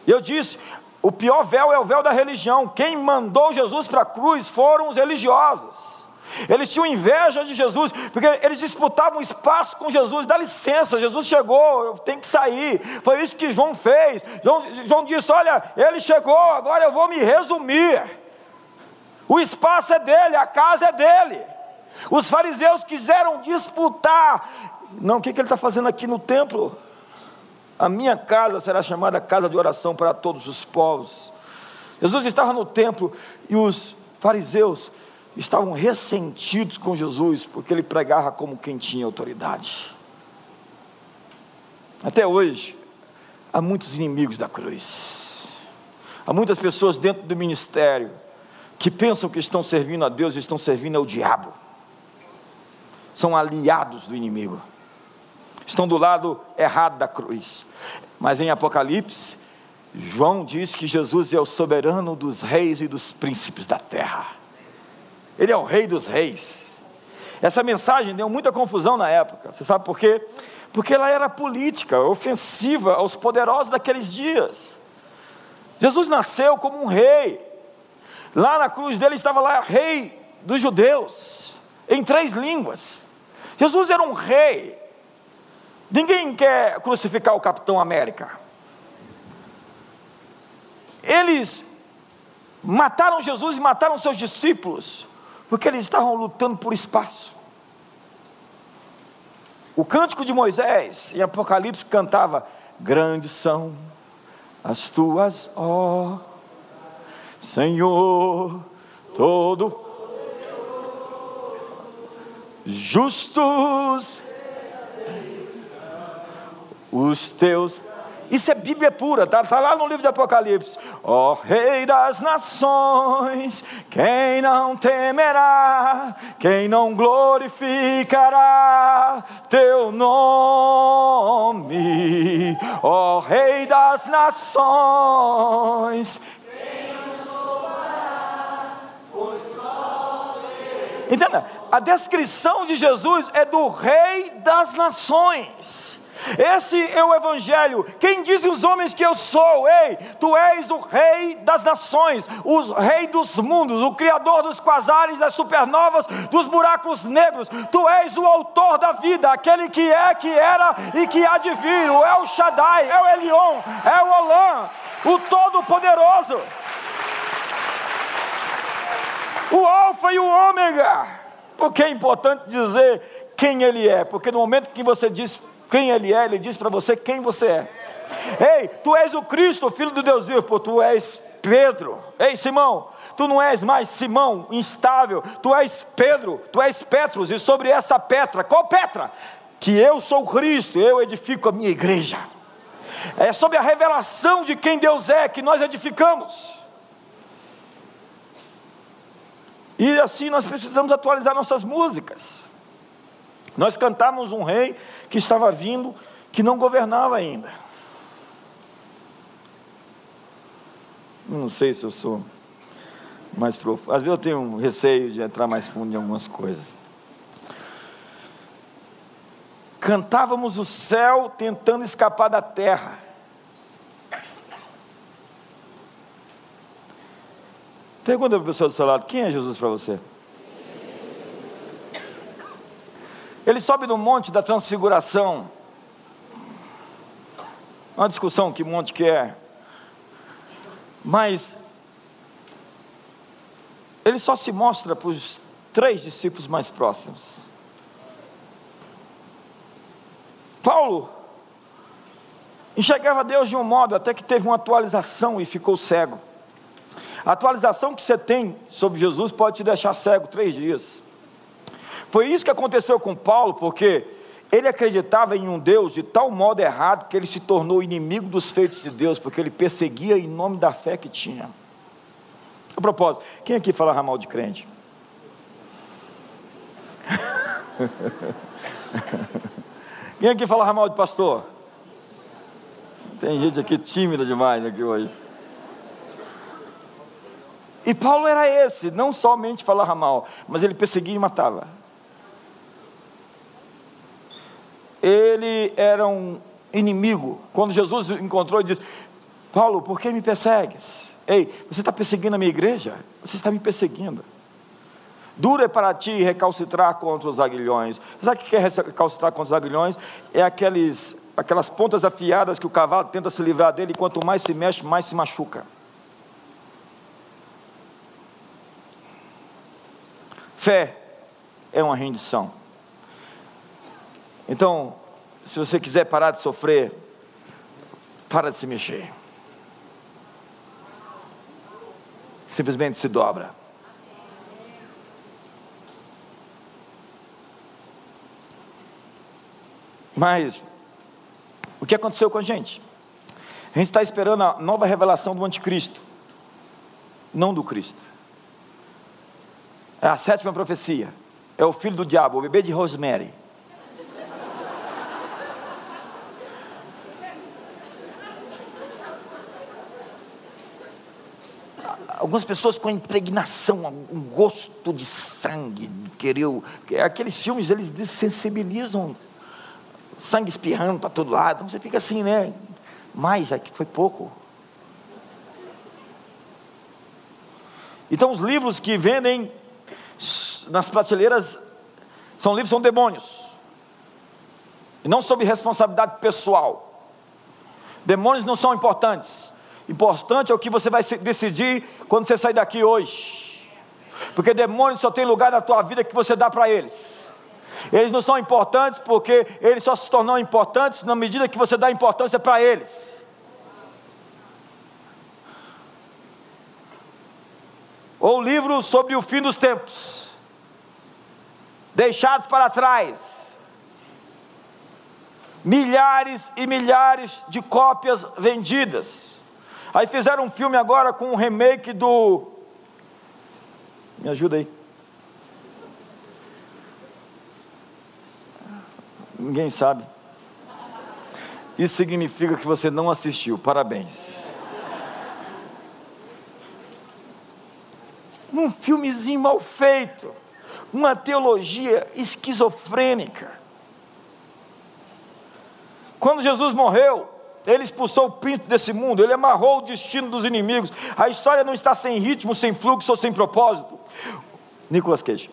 Eu disse: o pior véu é o véu da religião. Quem mandou Jesus para a cruz foram os religiosos. Eles tinham inveja de Jesus, porque eles disputavam espaço com Jesus. Dá licença, Jesus chegou, eu tenho que sair. Foi isso que João fez. João, João disse: Olha, ele chegou, agora eu vou me resumir. O espaço é dele, a casa é dele. Os fariseus quiseram disputar. Não, o que, que ele está fazendo aqui no templo? A minha casa será chamada casa de oração para todos os povos. Jesus estava no templo e os fariseus estavam ressentidos com Jesus, porque ele pregava como quem tinha autoridade. Até hoje, há muitos inimigos da cruz. Há muitas pessoas dentro do ministério que pensam que estão servindo a Deus e estão servindo ao diabo. São aliados do inimigo. Estão do lado errado da cruz. Mas em Apocalipse, João diz que Jesus é o soberano dos reis e dos príncipes da terra. Ele é o rei dos reis. Essa mensagem deu muita confusão na época. Você sabe por quê? Porque ela era política, ofensiva aos poderosos daqueles dias. Jesus nasceu como um rei. Lá na cruz dele estava lá rei dos judeus, em três línguas. Jesus era um rei. Ninguém quer crucificar o Capitão América. Eles mataram Jesus e mataram seus discípulos porque eles estavam lutando por espaço. O cântico de Moisés em Apocalipse cantava: Grandes são as tuas, ó Senhor, todo justos os teus isso é Bíblia pura, está tá lá no livro de Apocalipse. Ó oh, Rei das Nações, quem não temerá, quem não glorificará teu nome, ó oh, Rei das Nações. Entenda, a descrição de Jesus é do Rei das Nações. Esse é o Evangelho. Quem dizem os homens que eu sou? Ei, tu és o Rei das nações, o Rei dos mundos, o Criador dos quasares, das supernovas, dos buracos negros. Tu és o Autor da vida, aquele que é, que era e que há de vir. O El Shaddai, é o Elion, é o Olam, o Todo-Poderoso. O Alfa e o Ômega. Porque é importante dizer quem Ele é, porque no momento que você diz quem Ele é, Ele diz para você quem você é. Ei, tu és o Cristo, filho do Deus vivo, tu és Pedro. Ei, Simão, tu não és mais Simão, instável, tu és Pedro, tu és Petros, e sobre essa Petra, qual Petra? Que eu sou Cristo, eu edifico a minha igreja. É sobre a revelação de quem Deus é que nós edificamos. E assim nós precisamos atualizar nossas músicas. Nós cantamos um rei que estava vindo, que não governava ainda. Não sei se eu sou mais profundo. Às vezes eu tenho um receio de entrar mais fundo em algumas coisas. Cantávamos o céu tentando escapar da terra. Pergunta para o pessoal do seu lado: quem é Jesus para você? Ele sobe no monte da transfiguração. uma discussão que monte quer. Mas ele só se mostra para os três discípulos mais próximos. Paulo enxergava Deus de um modo até que teve uma atualização e ficou cego. A atualização que você tem sobre Jesus pode te deixar cego três dias. Foi isso que aconteceu com Paulo, porque ele acreditava em um Deus de tal modo errado que ele se tornou inimigo dos feitos de Deus, porque ele perseguia em nome da fé que tinha. A propósito, quem aqui fala mal de crente? quem aqui fala mal de pastor? Tem gente aqui tímida demais aqui hoje. E Paulo era esse, não somente falava mal, mas ele perseguia e matava. Ele era um inimigo. Quando Jesus encontrou e disse: Paulo, por que me persegues? Ei, você está perseguindo a minha igreja? Você está me perseguindo. Duro é para ti recalcitrar contra os aguilhões. Sabe o que é recalcitrar contra os aguilhões? É aqueles, aquelas pontas afiadas que o cavalo tenta se livrar dele, e quanto mais se mexe, mais se machuca. Fé é uma rendição. Então, se você quiser parar de sofrer, para de se mexer. Simplesmente se dobra. Mas, o que aconteceu com a gente? A gente está esperando a nova revelação do anticristo, não do Cristo. É a sétima profecia. É o filho do diabo, o bebê de Rosemary. Algumas pessoas com impregnação, um gosto de sangue, querer. Aqueles filmes, eles desensibilizam, sangue espirrando para todo lado. Você fica assim, né? Mas aqui foi pouco. Então os livros que vendem nas prateleiras são livros, são demônios. E não sob responsabilidade pessoal. Demônios não são importantes. Importante é o que você vai decidir quando você sair daqui hoje. Porque demônios só tem lugar na tua vida que você dá para eles. Eles não são importantes porque eles só se tornam importantes na medida que você dá importância para eles. Ou livro sobre o fim dos tempos, deixados para trás. Milhares e milhares de cópias vendidas. Aí fizeram um filme agora com um remake do. Me ajuda aí. Ninguém sabe. Isso significa que você não assistiu. Parabéns. Um filmezinho mal feito. Uma teologia esquizofrênica. Quando Jesus morreu, ele expulsou o príncipe desse mundo, ele amarrou o destino dos inimigos. A história não está sem ritmo, sem fluxo ou sem propósito. Nicolas Cage.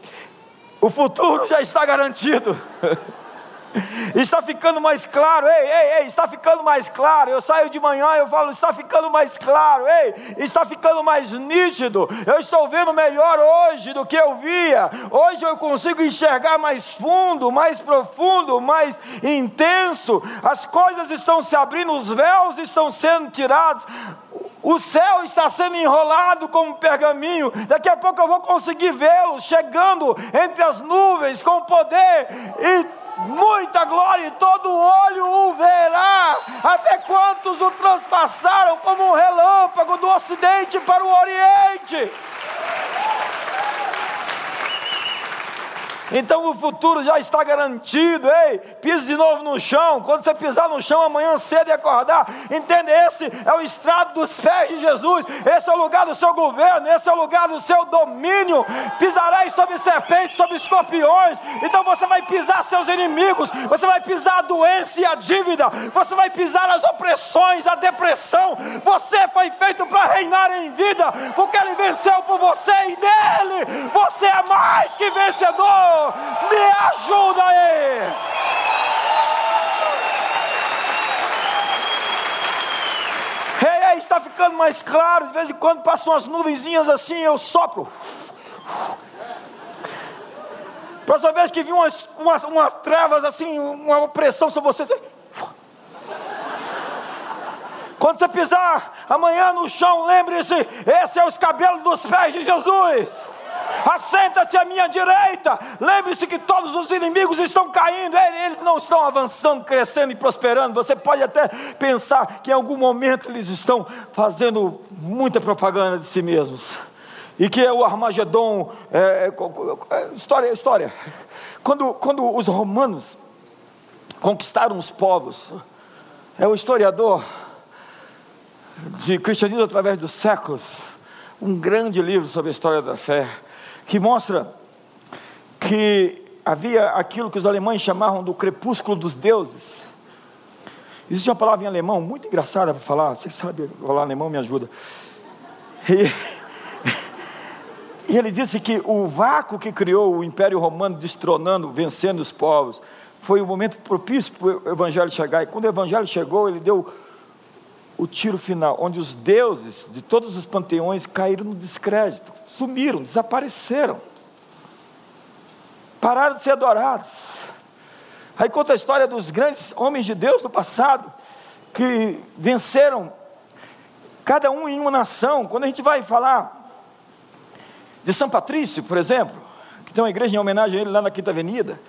O futuro já está garantido. Está ficando mais claro, ei, ei, ei, está ficando mais claro. Eu saio de manhã e eu falo, está ficando mais claro, ei, está ficando mais nítido. Eu estou vendo melhor hoje do que eu via. Hoje eu consigo enxergar mais fundo, mais profundo, mais intenso. As coisas estão se abrindo, os véus estão sendo tirados. O céu está sendo enrolado como pergaminho. Daqui a pouco eu vou conseguir vê-lo chegando entre as nuvens com poder e muita glória, e todo olho o verá, até quantos o transpassaram como um relâmpago do ocidente para o oriente. Então o futuro já está garantido. Ei, pise de novo no chão. Quando você pisar no chão amanhã cedo e acordar, entende? Esse é o estrado dos pés de Jesus. Esse é o lugar do seu governo. Esse é o lugar do seu domínio. Pisarei sobre serpentes, sobre escorpiões. Então você vai pisar seus inimigos. Você vai pisar a doença e a dívida. Você vai pisar as opressões, a depressão. Você foi feito para reinar em vida, porque Ele venceu por você e nele você é mais que vencedor me ajuda aí. ficando mais claro, de vez em quando passam umas nuvenzinhas assim, eu sopro. Próxima vez que vi umas, umas, umas trevas assim, uma opressão sobre você, você quando você pisar amanhã no chão, lembre-se: esse é os cabelos dos pés de Jesus. Assenta-te à minha direita. Lembre-se que todos os inimigos estão caindo, eles não estão avançando, crescendo e prosperando. Você pode até pensar que em algum momento eles estão fazendo muita propaganda de si mesmos. E que é o Armagedon, é, é, é, história, história. Quando, quando os romanos conquistaram os povos, é o historiador de cristianismo através dos séculos, um grande livro sobre a história da fé, que mostra que havia aquilo que os alemães chamavam do crepúsculo dos deuses. Existe uma palavra em alemão muito engraçada para falar, você sabe falar alemão, me ajuda. E, e ele disse que o vácuo que criou o Império Romano, destronando, vencendo os povos, foi o momento propício para o Evangelho chegar. E quando o Evangelho chegou, ele deu o tiro final, onde os deuses de todos os panteões caíram no descrédito, sumiram, desapareceram, pararam de ser adorados. Aí conta a história dos grandes homens de Deus do passado, que venceram, cada um em uma nação. Quando a gente vai falar de São Patrício, por exemplo, que tem uma igreja em homenagem a ele lá na Quinta Avenida,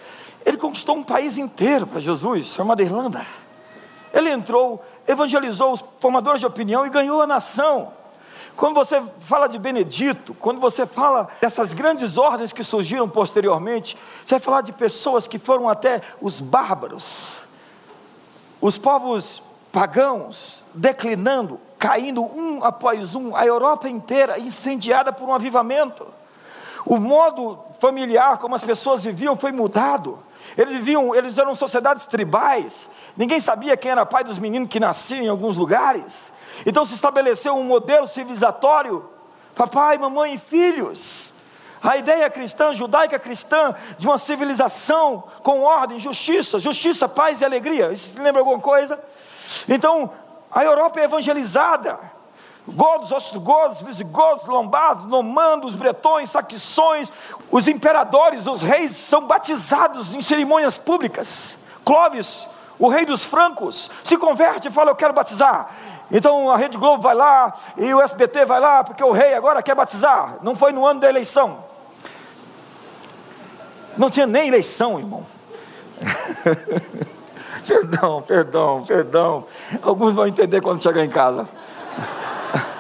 ele conquistou um país inteiro para Jesus, chamado Irlanda. Ele entrou evangelizou os formadores de opinião e ganhou a nação. Quando você fala de Benedito, quando você fala dessas grandes ordens que surgiram posteriormente, você vai falar de pessoas que foram até os bárbaros, os povos pagãos, declinando, caindo um após um, a Europa inteira incendiada por um avivamento. O modo familiar como as pessoas viviam foi mudado. Eles viviam, eles eram sociedades tribais. Ninguém sabia quem era pai dos meninos que nasciam em alguns lugares. Então se estabeleceu um modelo civilizatório: papai, mamãe e filhos. A ideia cristã, judaica cristã, de uma civilização com ordem, justiça, justiça, paz e alegria. Isso lembra alguma coisa? Então, a Europa é evangelizada godos, ostrogodos, visigodos, lombardos, nomandos, bretões, saxões, os imperadores, os reis são batizados em cerimônias públicas. Clovis, o rei dos francos, se converte e fala: Eu quero batizar. Então a Rede Globo vai lá e o SBT vai lá, porque o rei agora quer batizar. Não foi no ano da eleição. Não tinha nem eleição, irmão. perdão, perdão, perdão. Alguns vão entender quando chegar em casa.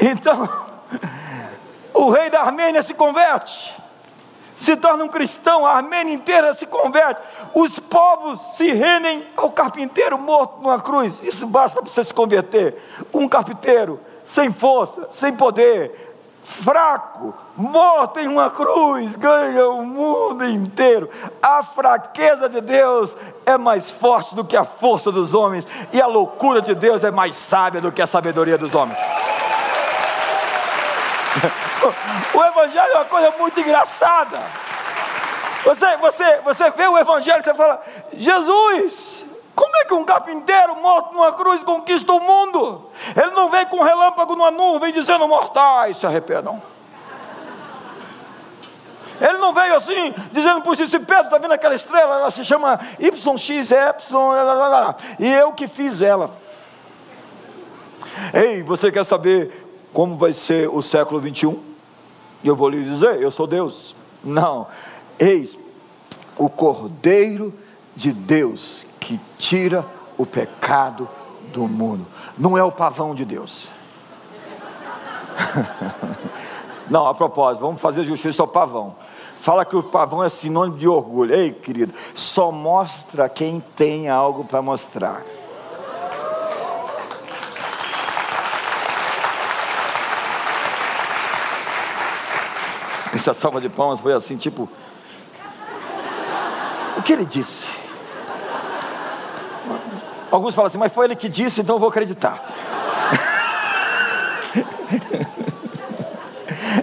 Então, o rei da Armênia se converte, se torna um cristão, a Armênia inteira se converte, os povos se rendem ao carpinteiro morto numa cruz. Isso basta para você se converter. Um carpinteiro sem força, sem poder, fraco, morto em uma cruz, ganha o mundo inteiro. A fraqueza de Deus é mais forte do que a força dos homens, e a loucura de Deus é mais sábia do que a sabedoria dos homens. O Evangelho é uma coisa muito engraçada. Você, você, você vê o Evangelho e você fala: Jesus, como é que um carpinteiro morto numa cruz conquista o mundo? Ele não vem com um relâmpago numa nuvem dizendo: mortais se arrependam. Ele não veio assim, dizendo por si, se Pedro está vendo aquela estrela, ela se chama YX, Epsilon, e eu que fiz ela. Ei, você quer saber como vai ser o século 21? Eu vou lhe dizer: eu sou Deus. Não, eis o Cordeiro de Deus que tira o pecado do mundo. Não é o pavão de Deus. Não, a propósito, vamos fazer justiça ao pavão. Fala que o pavão é sinônimo de orgulho. Ei, querido, só mostra quem tem algo para mostrar. Essa salva de palmas foi assim, tipo. O que ele disse? Alguns falam assim, mas foi ele que disse, então eu vou acreditar.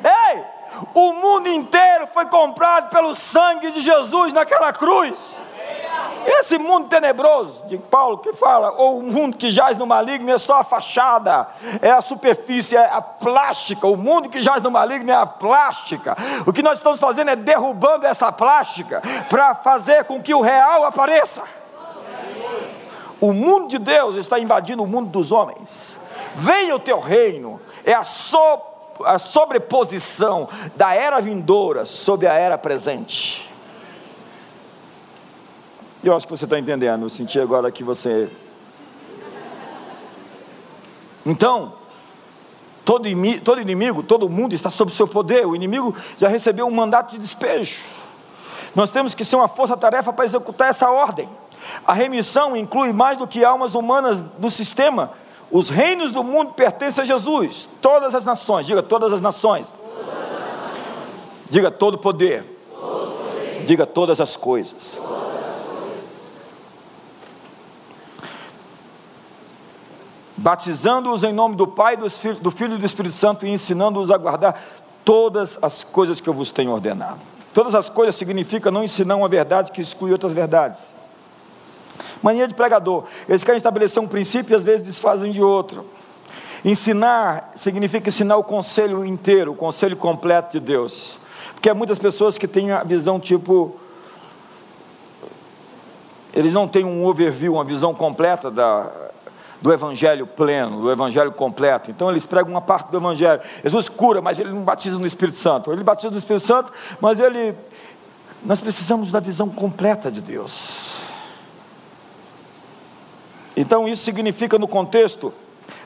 Ei! O mundo inteiro foi comprado pelo sangue de Jesus naquela cruz. Esse mundo tenebroso de Paulo que fala, ou o mundo que jaz no maligno é só a fachada, é a superfície, é a plástica. O mundo que jaz no maligno é a plástica. O que nós estamos fazendo é derrubando essa plástica para fazer com que o real apareça. O mundo de Deus está invadindo o mundo dos homens. Venha o teu reino, é a, a sobreposição da era vindoura sobre a era presente. Eu acho que você está entendendo, eu senti agora que você. Então, todo inimigo, todo inimigo, todo mundo está sob seu poder, o inimigo já recebeu um mandato de despejo. Nós temos que ser uma força-tarefa para executar essa ordem. A remissão inclui mais do que almas humanas do sistema. Os reinos do mundo pertencem a Jesus. Todas as nações, diga todas as nações. Todas as nações. Diga todo poder. todo poder. Diga todas as coisas. Batizando-os em nome do Pai, do Filho e do Espírito Santo e ensinando-os a guardar todas as coisas que eu vos tenho ordenado. Todas as coisas significa não ensinar uma verdade que exclui outras verdades. Mania de pregador, eles querem estabelecer um princípio e às vezes desfazem de outro. Ensinar significa ensinar o conselho inteiro, o conselho completo de Deus. Porque há muitas pessoas que têm a visão tipo. Eles não têm um overview, uma visão completa da, do evangelho pleno, do evangelho completo. Então eles pregam uma parte do evangelho. Jesus cura, mas ele não batiza no Espírito Santo. Ele batiza no Espírito Santo, mas ele nós precisamos da visão completa de Deus. Então isso significa no contexto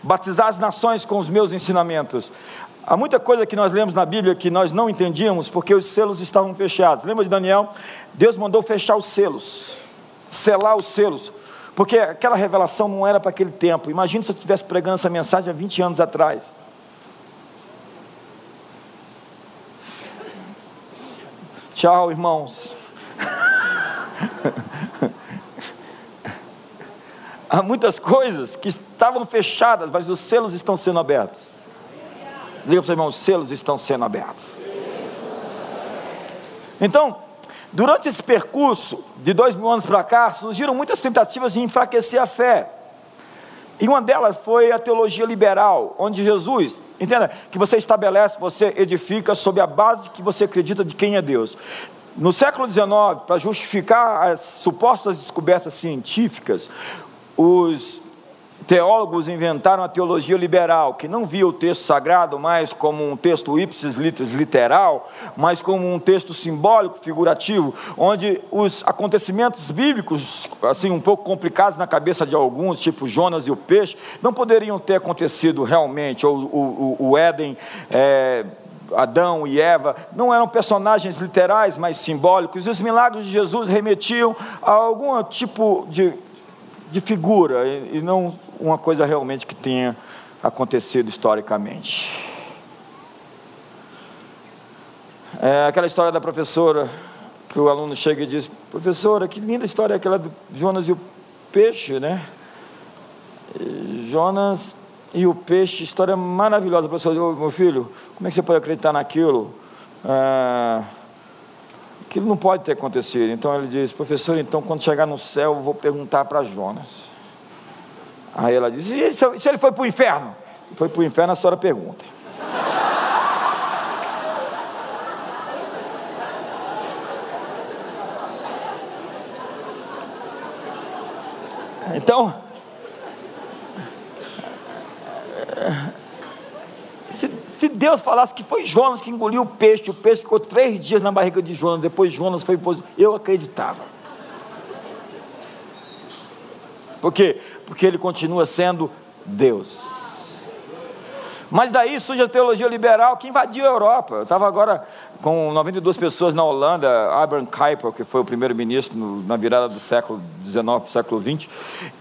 batizar as nações com os meus ensinamentos. Há muita coisa que nós lemos na Bíblia que nós não entendíamos porque os selos estavam fechados. Lembra de Daniel? Deus mandou fechar os selos, selar os selos. Porque aquela revelação não era para aquele tempo. Imagina se eu estivesse pregando essa mensagem há 20 anos atrás. Tchau, irmãos. Há muitas coisas que estavam fechadas, mas os selos estão sendo abertos. Diga para o seu irmão: os selos estão sendo abertos. Então, Durante esse percurso, de dois mil anos para cá, surgiram muitas tentativas de enfraquecer a fé. E uma delas foi a teologia liberal, onde Jesus, entenda, que você estabelece, você edifica sobre a base que você acredita de quem é Deus. No século XIX, para justificar as supostas descobertas científicas, os teólogos inventaram a teologia liberal, que não via o texto sagrado mais como um texto ipsis literal, mas como um texto simbólico, figurativo, onde os acontecimentos bíblicos, assim um pouco complicados na cabeça de alguns, tipo Jonas e o peixe, não poderiam ter acontecido realmente, ou o, o, o Éden. É, Adão e Eva não eram personagens literais, mas simbólicos, e os milagres de Jesus remetiam a algum tipo de, de figura e não uma coisa realmente que tenha acontecido historicamente. É aquela história da professora, que o aluno chega e diz: Professora, que linda história é aquela do Jonas e o peixe, né? Jonas e o peixe, história maravilhosa. Professor, meu filho, como é que você pode acreditar naquilo? Ah, aquilo não pode ter acontecido. Então ele diz: Professor, então quando chegar no céu, eu vou perguntar para Jonas. Aí ela disse: e se, se ele foi para o inferno? Foi para o inferno, a senhora pergunta. Então, se, se, Deus falasse que foi Jonas que engoliu o peixe, o peixe ficou três dias na barriga de Jonas, depois Jonas foi. Eu acreditava. Por quê? Porque ele continua sendo Deus. Mas daí surge a teologia liberal que invadiu a Europa. Eu estava agora com 92 pessoas na Holanda, Abraham Kuyper, que foi o primeiro-ministro na virada do século XIX para o século XX.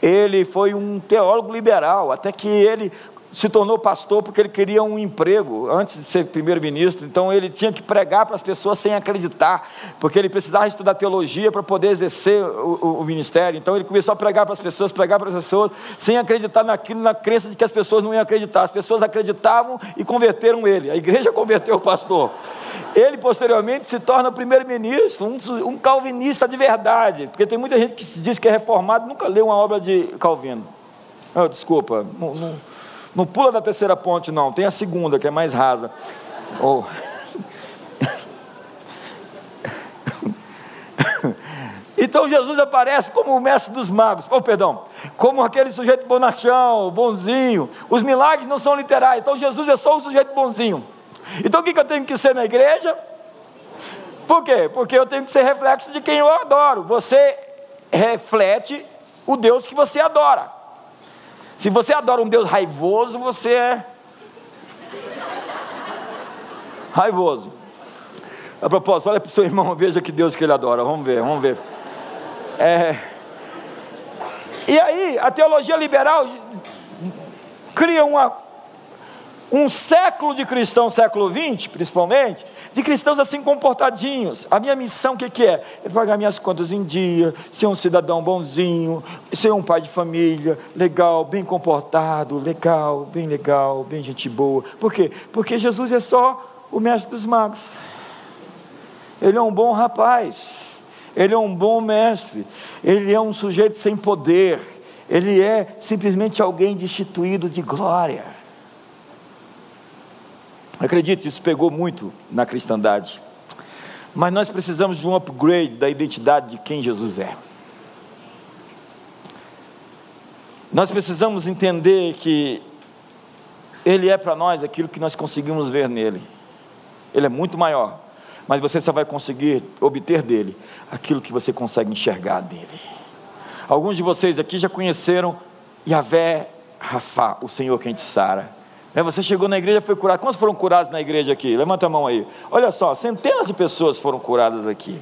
Ele foi um teólogo liberal, até que ele se tornou pastor porque ele queria um emprego antes de ser primeiro-ministro. Então ele tinha que pregar para as pessoas sem acreditar, porque ele precisava estudar teologia para poder exercer o, o, o, ministério. Então ele começou a pregar para as pessoas, pregar para as pessoas, sem acreditar naquilo, na crença de que as pessoas não iam acreditar. As pessoas acreditavam e converteram ele. A igreja converteu o pastor. Ele posteriormente se torna primeiro-ministro, um, um calvinista de verdade, porque tem muita gente que se diz que é reformado, nunca leu uma obra de Calvino. Oh, desculpa, não, não não pula da terceira ponte, não. Tem a segunda, que é mais rasa. Oh. Então Jesus aparece como o mestre dos magos, oh, perdão, como aquele sujeito bonachão, bonzinho. Os milagres não são literais, então Jesus é só um sujeito bonzinho. Então o que eu tenho que ser na igreja? Por quê? Porque eu tenho que ser reflexo de quem eu adoro. Você reflete o Deus que você adora. Se você adora um Deus raivoso, você é raivoso. A propósito, olha para o seu irmão, veja que Deus que ele adora. Vamos ver, vamos ver. É... E aí, a teologia liberal cria uma um século de cristãos, século XX principalmente, de cristãos assim comportadinhos. A minha missão o que, que é? É pagar minhas contas em dia, ser um cidadão bonzinho, ser um pai de família, legal, bem comportado, legal, bem legal, bem gente boa. Por quê? Porque Jesus é só o mestre dos magos. Ele é um bom rapaz, ele é um bom mestre, ele é um sujeito sem poder, ele é simplesmente alguém destituído de glória. Acredite, isso pegou muito na cristandade. Mas nós precisamos de um upgrade da identidade de quem Jesus é. Nós precisamos entender que Ele é para nós aquilo que nós conseguimos ver nele. Ele é muito maior, mas você só vai conseguir obter dele aquilo que você consegue enxergar dele. Alguns de vocês aqui já conheceram Yahvé Rafa, o Senhor quem te sara. Né, você chegou na igreja e foi curado. Quantos foram curados na igreja aqui? Levanta a mão aí. Olha só, centenas de pessoas foram curadas aqui.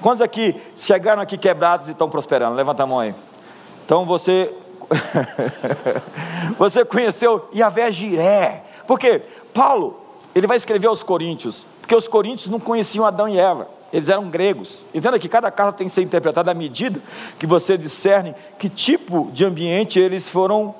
Quantos aqui chegaram aqui quebrados e estão prosperando? Levanta a mão aí. Então você. você conheceu Yahvé Jiré. Por quê? Paulo, ele vai escrever aos Coríntios, porque os Coríntios não conheciam Adão e Eva. Eles eram gregos. Entenda que cada carta tem que ser interpretada à medida que você discerne que tipo de ambiente eles foram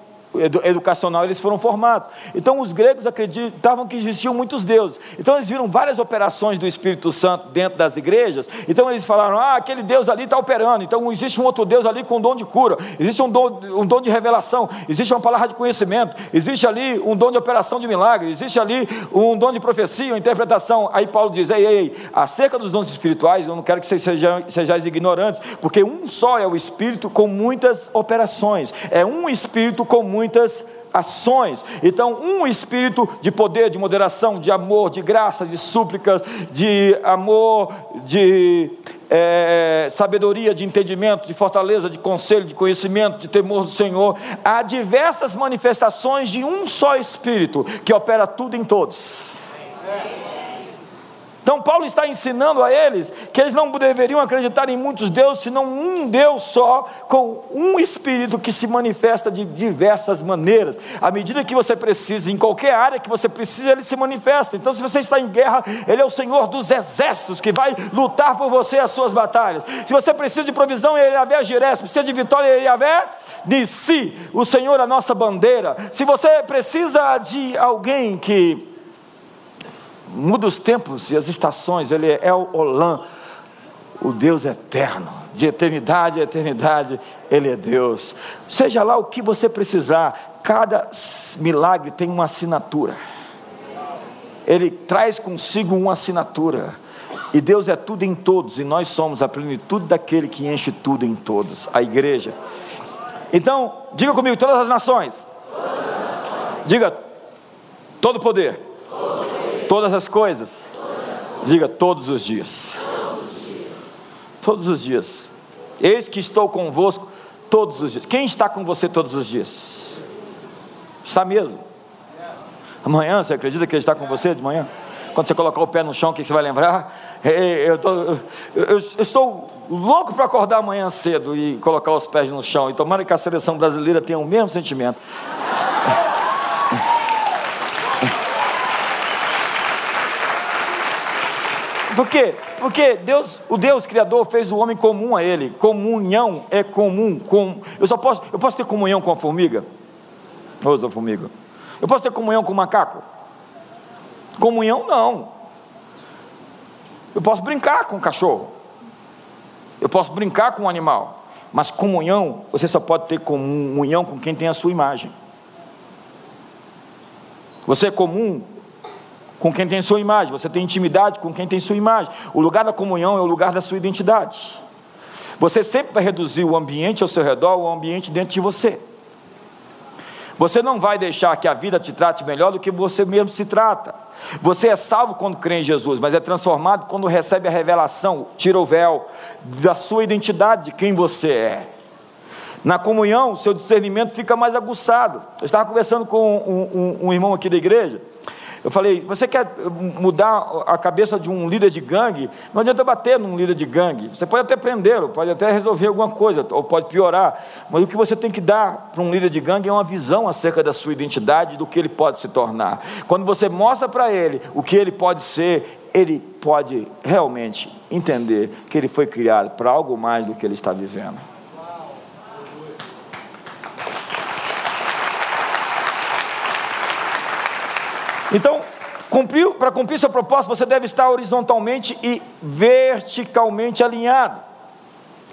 educacional eles foram formados. Então os gregos acreditavam que existiam muitos deuses. Então eles viram várias operações do Espírito Santo dentro das igrejas. Então eles falaram: ah, aquele Deus ali está operando. Então existe um outro Deus ali com dom de cura. Existe um dom, um dom de revelação. Existe uma palavra de conhecimento. Existe ali um dom de operação de milagre. Existe ali um dom de profecia, uma interpretação. Aí Paulo diz: ei, ei, acerca dos dons espirituais, eu não quero que vocês sejam, sejais ignorantes, porque um só é o Espírito com muitas operações. É um Espírito com muitas muitas ações. Então, um espírito de poder, de moderação, de amor, de graça, de súplicas, de amor, de é, sabedoria, de entendimento, de fortaleza, de conselho, de conhecimento, de temor do Senhor. Há diversas manifestações de um só espírito que opera tudo em todos. Paulo está ensinando a eles que eles não deveriam acreditar em muitos deuses, senão um Deus só, com um Espírito que se manifesta de diversas maneiras. À medida que você precisa, em qualquer área que você precisa, ele se manifesta. Então, se você está em guerra, ele é o Senhor dos exércitos que vai lutar por você as suas batalhas. Se você precisa de provisão, ele é Jiré. Se precisa de vitória, ele é Yahvé de si. O Senhor é a nossa bandeira. Se você precisa de alguém que muda os tempos e as estações, ele é o Olam, o Deus eterno, de eternidade a eternidade, ele é Deus. Seja lá o que você precisar, cada milagre tem uma assinatura. Ele traz consigo uma assinatura. E Deus é tudo em todos, e nós somos a plenitude daquele que enche tudo em todos, a igreja. Então, diga comigo, todas as nações. Diga, todo poder Todas as coisas. Diga todos os dias. Todos os dias. Eis que estou convosco todos os dias. Quem está com você todos os dias? Está mesmo? Amanhã, você acredita que ele está com você de manhã? Quando você colocar o pé no chão, o que você vai lembrar? Eu, tô, eu, eu estou louco para acordar amanhã cedo e colocar os pés no chão. E tomara que a seleção brasileira tenha o mesmo sentimento. Por quê? Porque Deus, o Deus Criador fez o homem comum a ele. Comunhão é comum. Com, eu só posso, eu posso ter comunhão com a formiga? Ouça a formiga. Eu posso ter comunhão com o macaco? Comunhão não. Eu posso brincar com o cachorro. Eu posso brincar com o animal. Mas comunhão, você só pode ter comunhão com quem tem a sua imagem. Você é comum com quem tem sua imagem, você tem intimidade com quem tem sua imagem. O lugar da comunhão é o lugar da sua identidade. Você sempre vai reduzir o ambiente ao seu redor ao ambiente dentro de você. Você não vai deixar que a vida te trate melhor do que você mesmo se trata. Você é salvo quando crê em Jesus, mas é transformado quando recebe a revelação, tira o véu da sua identidade, de quem você é. Na comunhão, seu discernimento fica mais aguçado. Eu estava conversando com um, um, um irmão aqui da igreja, eu falei: você quer mudar a cabeça de um líder de gangue? Não adianta bater num líder de gangue. Você pode até prendê-lo, pode até resolver alguma coisa, ou pode piorar. Mas o que você tem que dar para um líder de gangue é uma visão acerca da sua identidade, do que ele pode se tornar. Quando você mostra para ele o que ele pode ser, ele pode realmente entender que ele foi criado para algo mais do que ele está vivendo. Então, para cumprir seu propósito, você deve estar horizontalmente e verticalmente alinhado.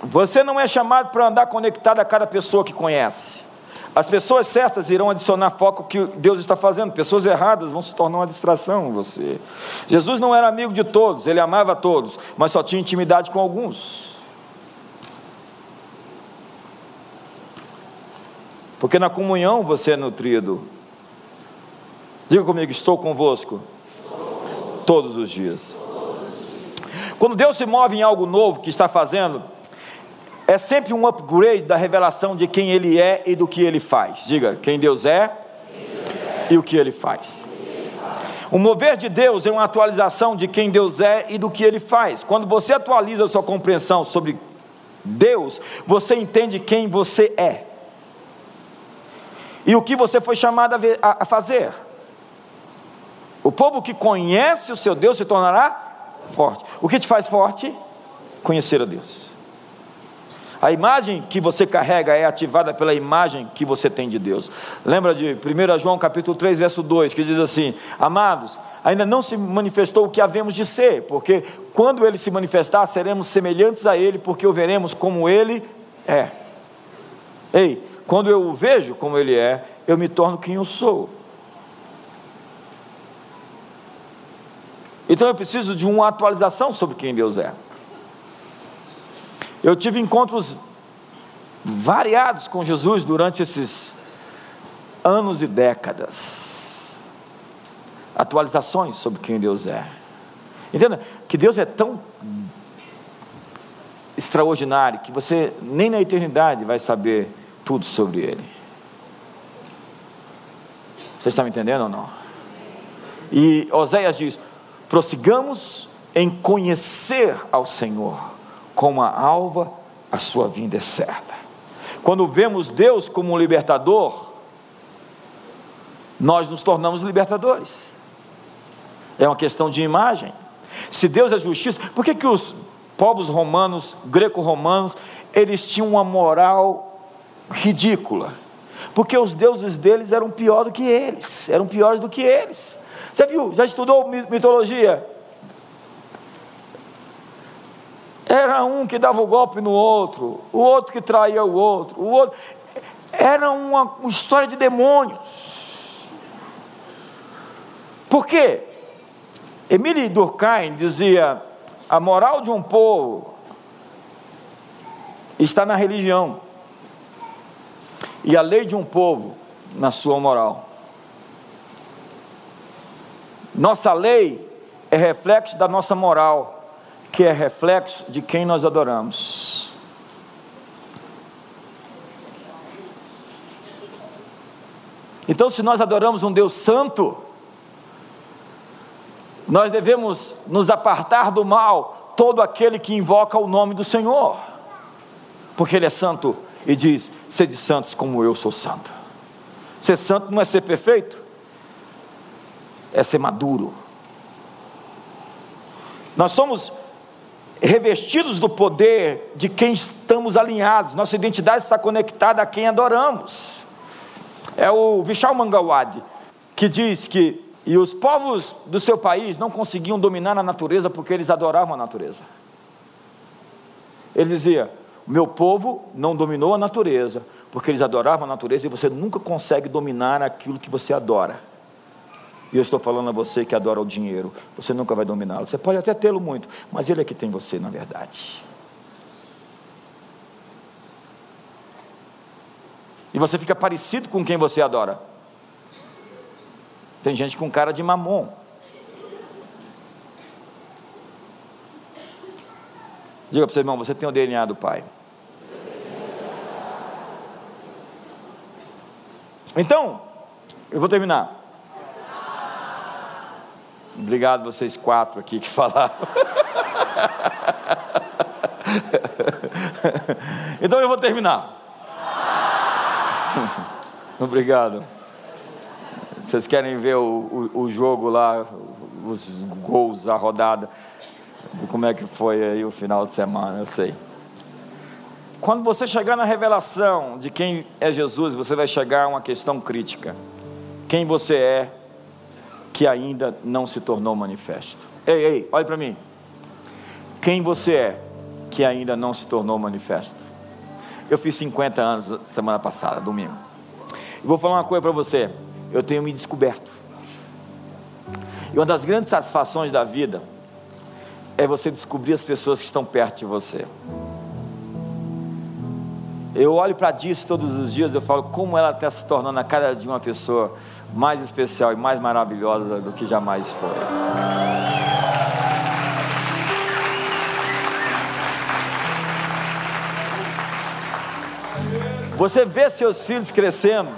Você não é chamado para andar conectado a cada pessoa que conhece. As pessoas certas irão adicionar foco que Deus está fazendo, pessoas erradas vão se tornar uma distração em você. Jesus não era amigo de todos, ele amava todos, mas só tinha intimidade com alguns. Porque na comunhão você é nutrido Diga comigo, estou convosco todos os dias. Quando Deus se move em algo novo que está fazendo, é sempre um upgrade da revelação de quem Ele é e do que Ele faz. Diga, quem Deus é, e o que Ele faz. O mover de Deus é uma atualização de quem Deus é e do que Ele faz. Quando você atualiza a sua compreensão sobre Deus, você entende quem você é e o que você foi chamado a fazer. O povo que conhece o seu Deus se tornará forte. O que te faz forte? Conhecer a Deus. A imagem que você carrega é ativada pela imagem que você tem de Deus. Lembra de 1 João capítulo 3, verso 2, que diz assim: Amados, ainda não se manifestou o que havemos de ser, porque quando ele se manifestar, seremos semelhantes a ele, porque o veremos como ele é. Ei, quando eu o vejo como ele é, eu me torno quem eu sou. Então eu preciso de uma atualização sobre quem Deus é. Eu tive encontros variados com Jesus durante esses anos e décadas. Atualizações sobre quem Deus é. Entenda que Deus é tão extraordinário que você nem na eternidade vai saber tudo sobre Ele. Vocês estão me entendendo ou não? E Oséias diz: prossigamos em conhecer ao Senhor, como a alva, a sua vinda é certa. Quando vemos Deus como um libertador, nós nos tornamos libertadores. É uma questão de imagem. Se Deus é justiça, por que, que os povos romanos, greco-romanos, eles tinham uma moral ridícula? Porque os deuses deles eram pior do que eles, eram piores do que eles. Você viu? Já estudou mitologia? Era um que dava o um golpe no outro, o outro que traía o outro, o outro. Era uma história de demônios. Por quê? Emile Durkheim dizia: a moral de um povo está na religião, e a lei de um povo na sua moral. Nossa lei é reflexo da nossa moral, que é reflexo de quem nós adoramos. Então, se nós adoramos um Deus santo, nós devemos nos apartar do mal, todo aquele que invoca o nome do Senhor, porque Ele é santo e diz: Sede santos como eu sou santo. Ser santo não é ser perfeito, é ser maduro. Nós somos revestidos do poder de quem estamos alinhados. Nossa identidade está conectada a quem adoramos. É o Vishal Mangawad que diz que e os povos do seu país não conseguiam dominar a natureza porque eles adoravam a natureza. Ele dizia: Meu povo não dominou a natureza porque eles adoravam a natureza e você nunca consegue dominar aquilo que você adora. E eu estou falando a você que adora o dinheiro, você nunca vai dominá-lo. Você pode até tê-lo muito, mas ele é que tem você, na verdade. E você fica parecido com quem você adora. Tem gente com cara de mamon. Diga para o seu irmão, você tem o DNA do pai. Então, eu vou terminar. Obrigado vocês quatro aqui que falaram. então eu vou terminar. Obrigado. Vocês querem ver o, o, o, jogo lá, os gols, a rodada, como é que foi aí o final de semana, eu sei. Quando você chegar na revelação de quem é Jesus, você vai chegar a uma questão crítica. Quem você é que ainda não se tornou manifesto. Ei, ei, olhe para mim. Quem você é que ainda não se tornou manifesto? Eu fiz 50 anos semana passada, domingo. E vou falar uma coisa para você. Eu tenho me descoberto. E uma das grandes satisfações da vida é você descobrir as pessoas que estão perto de você. Eu olho para disso todos os dias, eu falo como ela está se tornando a cada dia uma pessoa mais especial e mais maravilhosa do que jamais foi. Você vê seus filhos crescendo.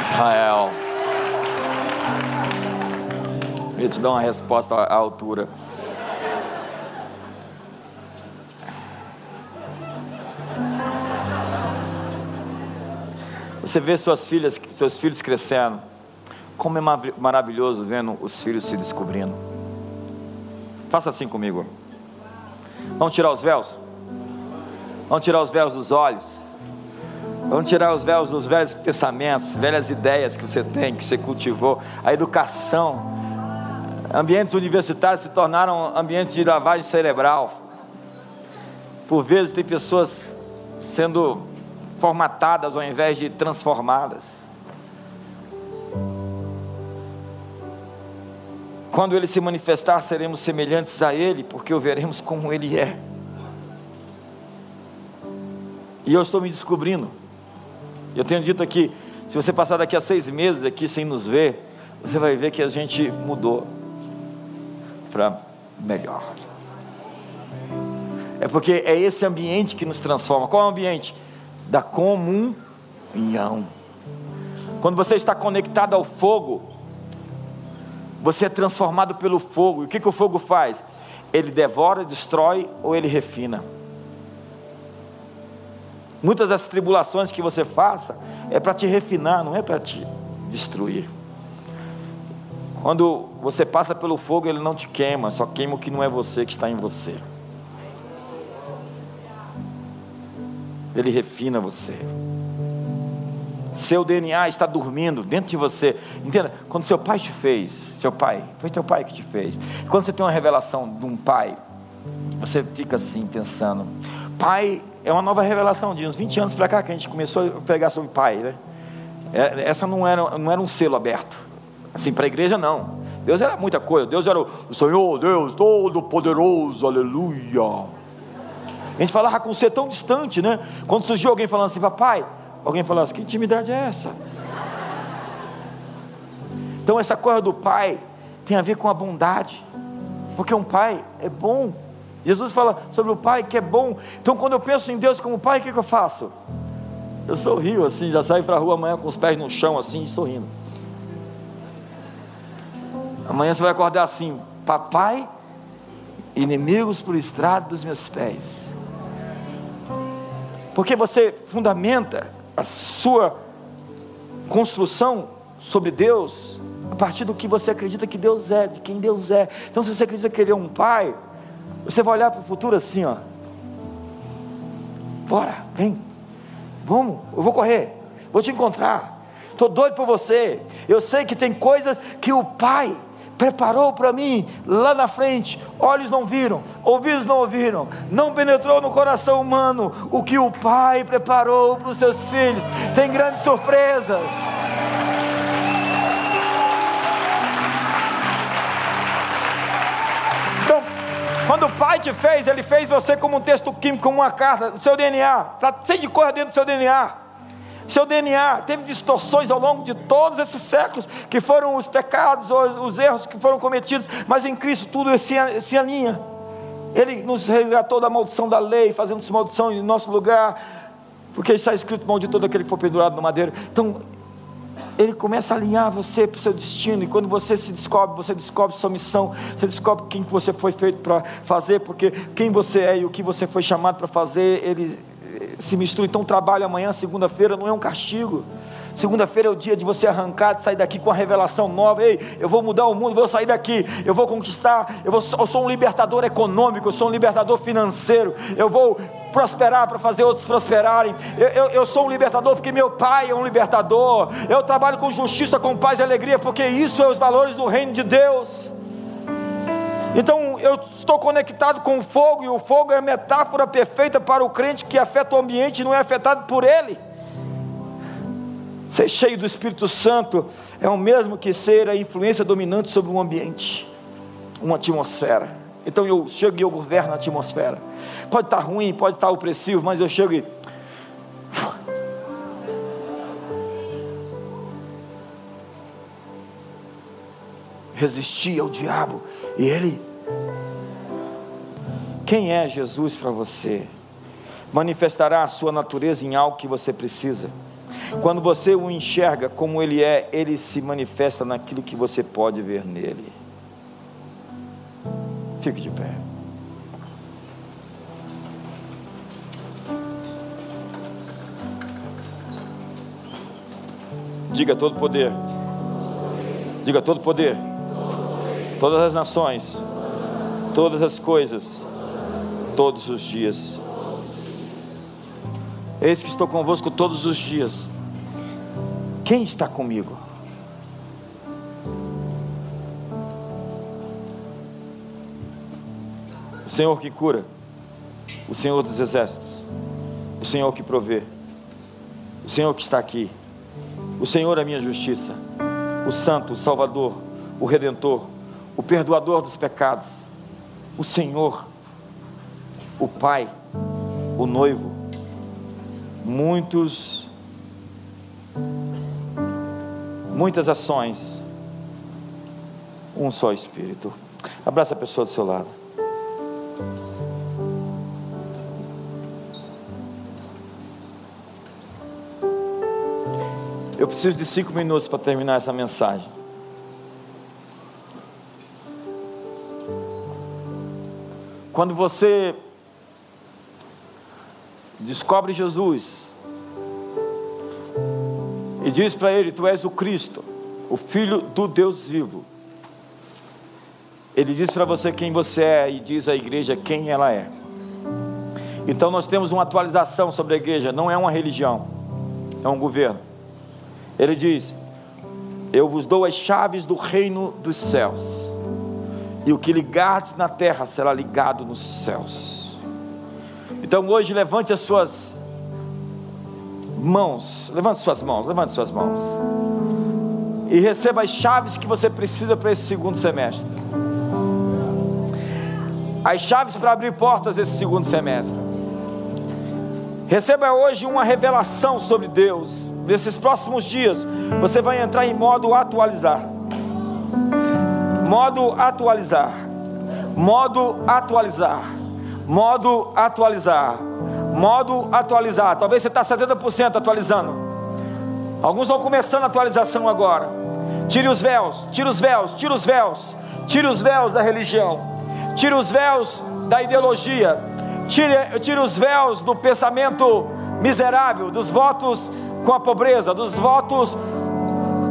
Israel. Eu te dou uma resposta à altura. Você vê suas filhas, seus filhos crescendo. Como é maravilhoso vendo os filhos se descobrindo. Faça assim comigo. Vamos tirar os véus? Vamos tirar os véus dos olhos. Vamos tirar os véus dos velhos pensamentos, velhas ideias que você tem, que você cultivou. A educação. Ambientes universitários se tornaram ambientes de lavagem cerebral. Por vezes tem pessoas sendo formatadas ao invés de transformadas. Quando ele se manifestar, seremos semelhantes a ele, porque o veremos como ele é. E eu estou me descobrindo. Eu tenho dito aqui: se você passar daqui a seis meses aqui sem nos ver, você vai ver que a gente mudou para melhor. É porque é esse ambiente que nos transforma. Qual é o ambiente? Da comunhão. Quando você está conectado ao fogo, você é transformado pelo fogo. E o que, que o fogo faz? Ele devora, destrói ou ele refina. Muitas das tribulações que você faça é para te refinar, não é para te destruir. Quando você passa pelo fogo, ele não te queima, só queima o que não é você que está em você. Ele refina você. Seu DNA está dormindo dentro de você. Entenda, quando seu pai te fez, seu pai, foi teu pai que te fez. Quando você tem uma revelação de um pai, você fica assim pensando. Pai é uma nova revelação de uns 20 anos para cá que a gente começou a pregar sobre pai, né? É, essa não era, não era um selo aberto. Assim, para a igreja não. Deus era muita coisa. Deus era o Senhor, Deus Todo-Poderoso, aleluia. A gente falava com ser tão distante, né? Quando surgiu alguém falando assim, papai, alguém falava assim, que intimidade é essa? Então essa coisa do pai tem a ver com a bondade, porque um pai é bom. Jesus fala sobre o pai que é bom. Então quando eu penso em Deus como pai, o que, que eu faço? Eu sorrio assim, já saio para a rua amanhã com os pés no chão assim, sorrindo. Amanhã você vai acordar assim, papai, inimigos por estrado dos meus pés. Porque você fundamenta a sua construção sobre Deus a partir do que você acredita que Deus é, de quem Deus é. Então, se você acredita que Ele é um Pai, você vai olhar para o futuro assim, ó. Bora, vem, vamos, eu vou correr, vou te encontrar. Estou doido por você. Eu sei que tem coisas que o Pai preparou para mim lá na frente. Olhos não viram, ouvidos não ouviram, não penetrou no coração humano o que o Pai preparou para os seus filhos. Tem grandes surpresas. Então, quando o Pai te fez, Ele fez você como um texto químico, como uma carta, no seu DNA. Está cheio de coisa dentro do seu DNA. Seu DNA teve distorções ao longo de todos esses séculos, que foram os pecados, os, os erros que foram cometidos, mas em Cristo tudo se, se alinha. Ele nos resgatou da maldição da lei, fazendo-se maldição em nosso lugar, porque está escrito: maldito todo aquele que for pendurado no madeiro. Então, ele começa a alinhar você para o seu destino, e quando você se descobre, você descobre sua missão, você descobre quem que você foi feito para fazer, porque quem você é e o que você foi chamado para fazer, ele se mistura. Então, trabalho amanhã, segunda-feira, não é um castigo. Segunda-feira é o dia de você arrancar, de sair daqui com a revelação nova. Ei, eu vou mudar o mundo, vou sair daqui, eu vou conquistar. Eu, vou, eu sou um libertador econômico, eu sou um libertador financeiro. Eu vou prosperar para fazer outros prosperarem. Eu, eu, eu, sou um libertador porque meu pai é um libertador. Eu trabalho com justiça, com paz e alegria, porque isso é os valores do reino de Deus. Então eu estou conectado com o fogo, e o fogo é a metáfora perfeita para o crente que afeta o ambiente e não é afetado por ele. Ser cheio do Espírito Santo é o mesmo que ser a influência dominante sobre um ambiente, uma atmosfera. Então eu chego e eu governo a atmosfera. Pode estar ruim, pode estar opressivo, mas eu chego e. Resistir ao diabo e ele. Quem é Jesus para você? Manifestará a sua natureza em algo que você precisa. Quando você o enxerga como ele é, ele se manifesta naquilo que você pode ver nele. Fique de pé. Diga todo poder. Diga todo poder todas as nações, todas as coisas, todos os dias. Eis que estou convosco todos os dias. Quem está comigo? O Senhor que cura, o Senhor dos exércitos, o Senhor que provê, o Senhor que está aqui, o Senhor é a minha justiça, o Santo, o Salvador, o Redentor, o perdoador dos pecados, o Senhor, o Pai, o noivo, muitos, muitas ações, um só Espírito. Abraça a pessoa do seu lado. Eu preciso de cinco minutos para terminar essa mensagem. Quando você descobre Jesus e diz para ele: Tu és o Cristo, o Filho do Deus vivo. Ele diz para você quem você é e diz à igreja quem ela é. Então nós temos uma atualização sobre a igreja, não é uma religião, é um governo. Ele diz: Eu vos dou as chaves do reino dos céus e o que ligardes na terra será ligado nos céus. Então hoje levante as suas mãos, levante suas mãos, levante suas mãos. E receba as chaves que você precisa para esse segundo semestre. As chaves para abrir portas esse segundo semestre. Receba hoje uma revelação sobre Deus. Nesses próximos dias, você vai entrar em modo atualizar. Modo atualizar. Modo atualizar. Modo atualizar. Modo atualizar. Talvez você está 70% atualizando. Alguns estão começando a atualização agora. Tire os véus, tire os véus, tire os véus, tire os véus da religião, tire os véus da ideologia, tire, tire os véus do pensamento miserável, dos votos com a pobreza, dos votos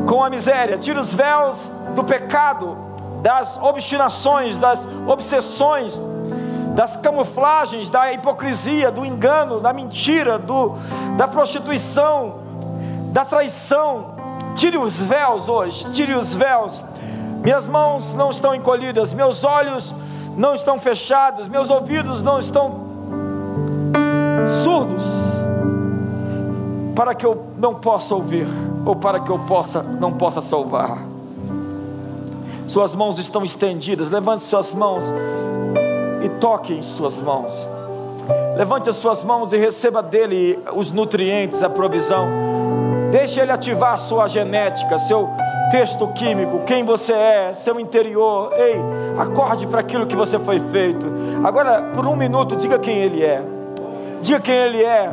com a miséria, tira os véus do pecado, das obstinações, das obsessões, das camuflagens, da hipocrisia, do engano, da mentira, do, da prostituição, da traição. Tire os véus hoje, tire os véus. Minhas mãos não estão encolhidas, meus olhos não estão fechados, meus ouvidos não estão surdos, para que eu não possa ouvir, ou para que eu possa não possa salvar. Suas mãos estão estendidas, levante suas mãos e toque em suas mãos. Levante as suas mãos e receba dele os nutrientes, a provisão. Deixe ele ativar sua genética, seu texto químico, quem você é, seu interior. Ei, acorde para aquilo que você foi feito. Agora, por um minuto, diga quem ele é. Diga quem ele é.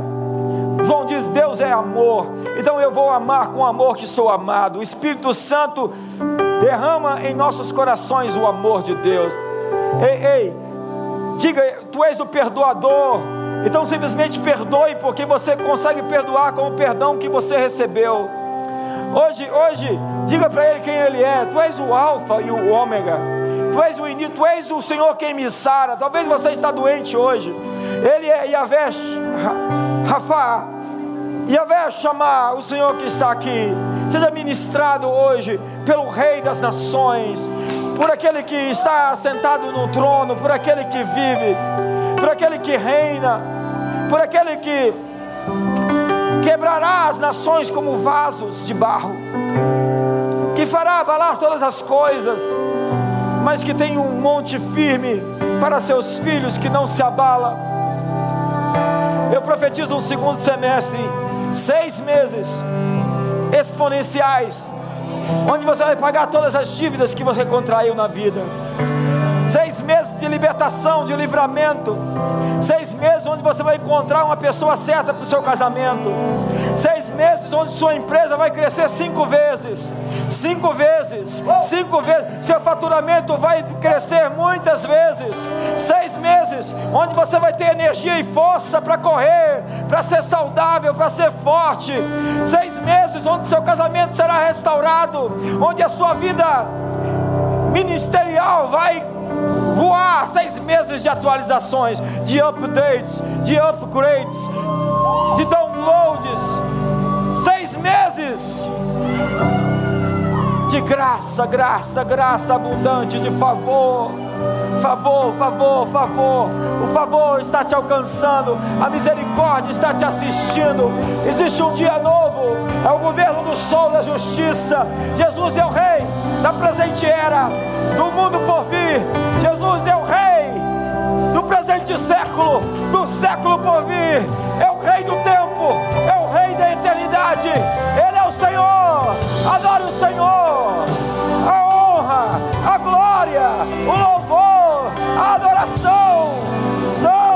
João diz: Deus é amor, então eu vou amar com o amor que sou amado. O Espírito Santo derrama em nossos corações o amor de Deus. Ei, ei, diga: Tu és o perdoador, então simplesmente perdoe, porque você consegue perdoar com o perdão que você recebeu. Hoje, hoje, diga para ele quem ele é. Tu és o Alfa e o Ômega. Tu és o início, tu és o Senhor quem me sara. Talvez você está doente hoje. Ele é Yahvé Rafa. Yahvé chamar o Senhor que está aqui. Seja ministrado hoje pelo Rei das Nações, por aquele que está sentado no trono, por aquele que vive, por aquele que reina, por aquele que quebrará as nações como vasos de barro, que fará abalar todas as coisas, mas que tem um monte firme para seus filhos que não se abala. Eu profetizo um segundo semestre, seis meses exponenciais, onde você vai pagar todas as dívidas que você contraiu na vida. Seis meses de libertação, de livramento, seis meses onde você vai encontrar uma pessoa certa para o seu casamento, seis meses onde sua empresa vai crescer cinco vezes, cinco vezes, cinco vezes, seu faturamento vai crescer muitas vezes, seis meses onde você vai ter energia e força para correr, para ser saudável, para ser forte, seis meses onde seu casamento será restaurado, onde a sua vida ministerial vai voar. Seis meses de atualizações, de updates, de upgrades, de downloads. Seis meses de graça, graça, graça abundante, de favor. Favor, favor, favor. O favor está te alcançando, a misericórdia está te assistindo. Existe um dia novo, é o governo do sol da justiça. Jesus é o Rei da presente era, do mundo por vir. Jesus é o presente século, do século por vir. É o Rei do tempo, é o Rei da eternidade. Ele é o Senhor. Adore o Senhor. A honra, a glória, o louvor, a adoração. Santo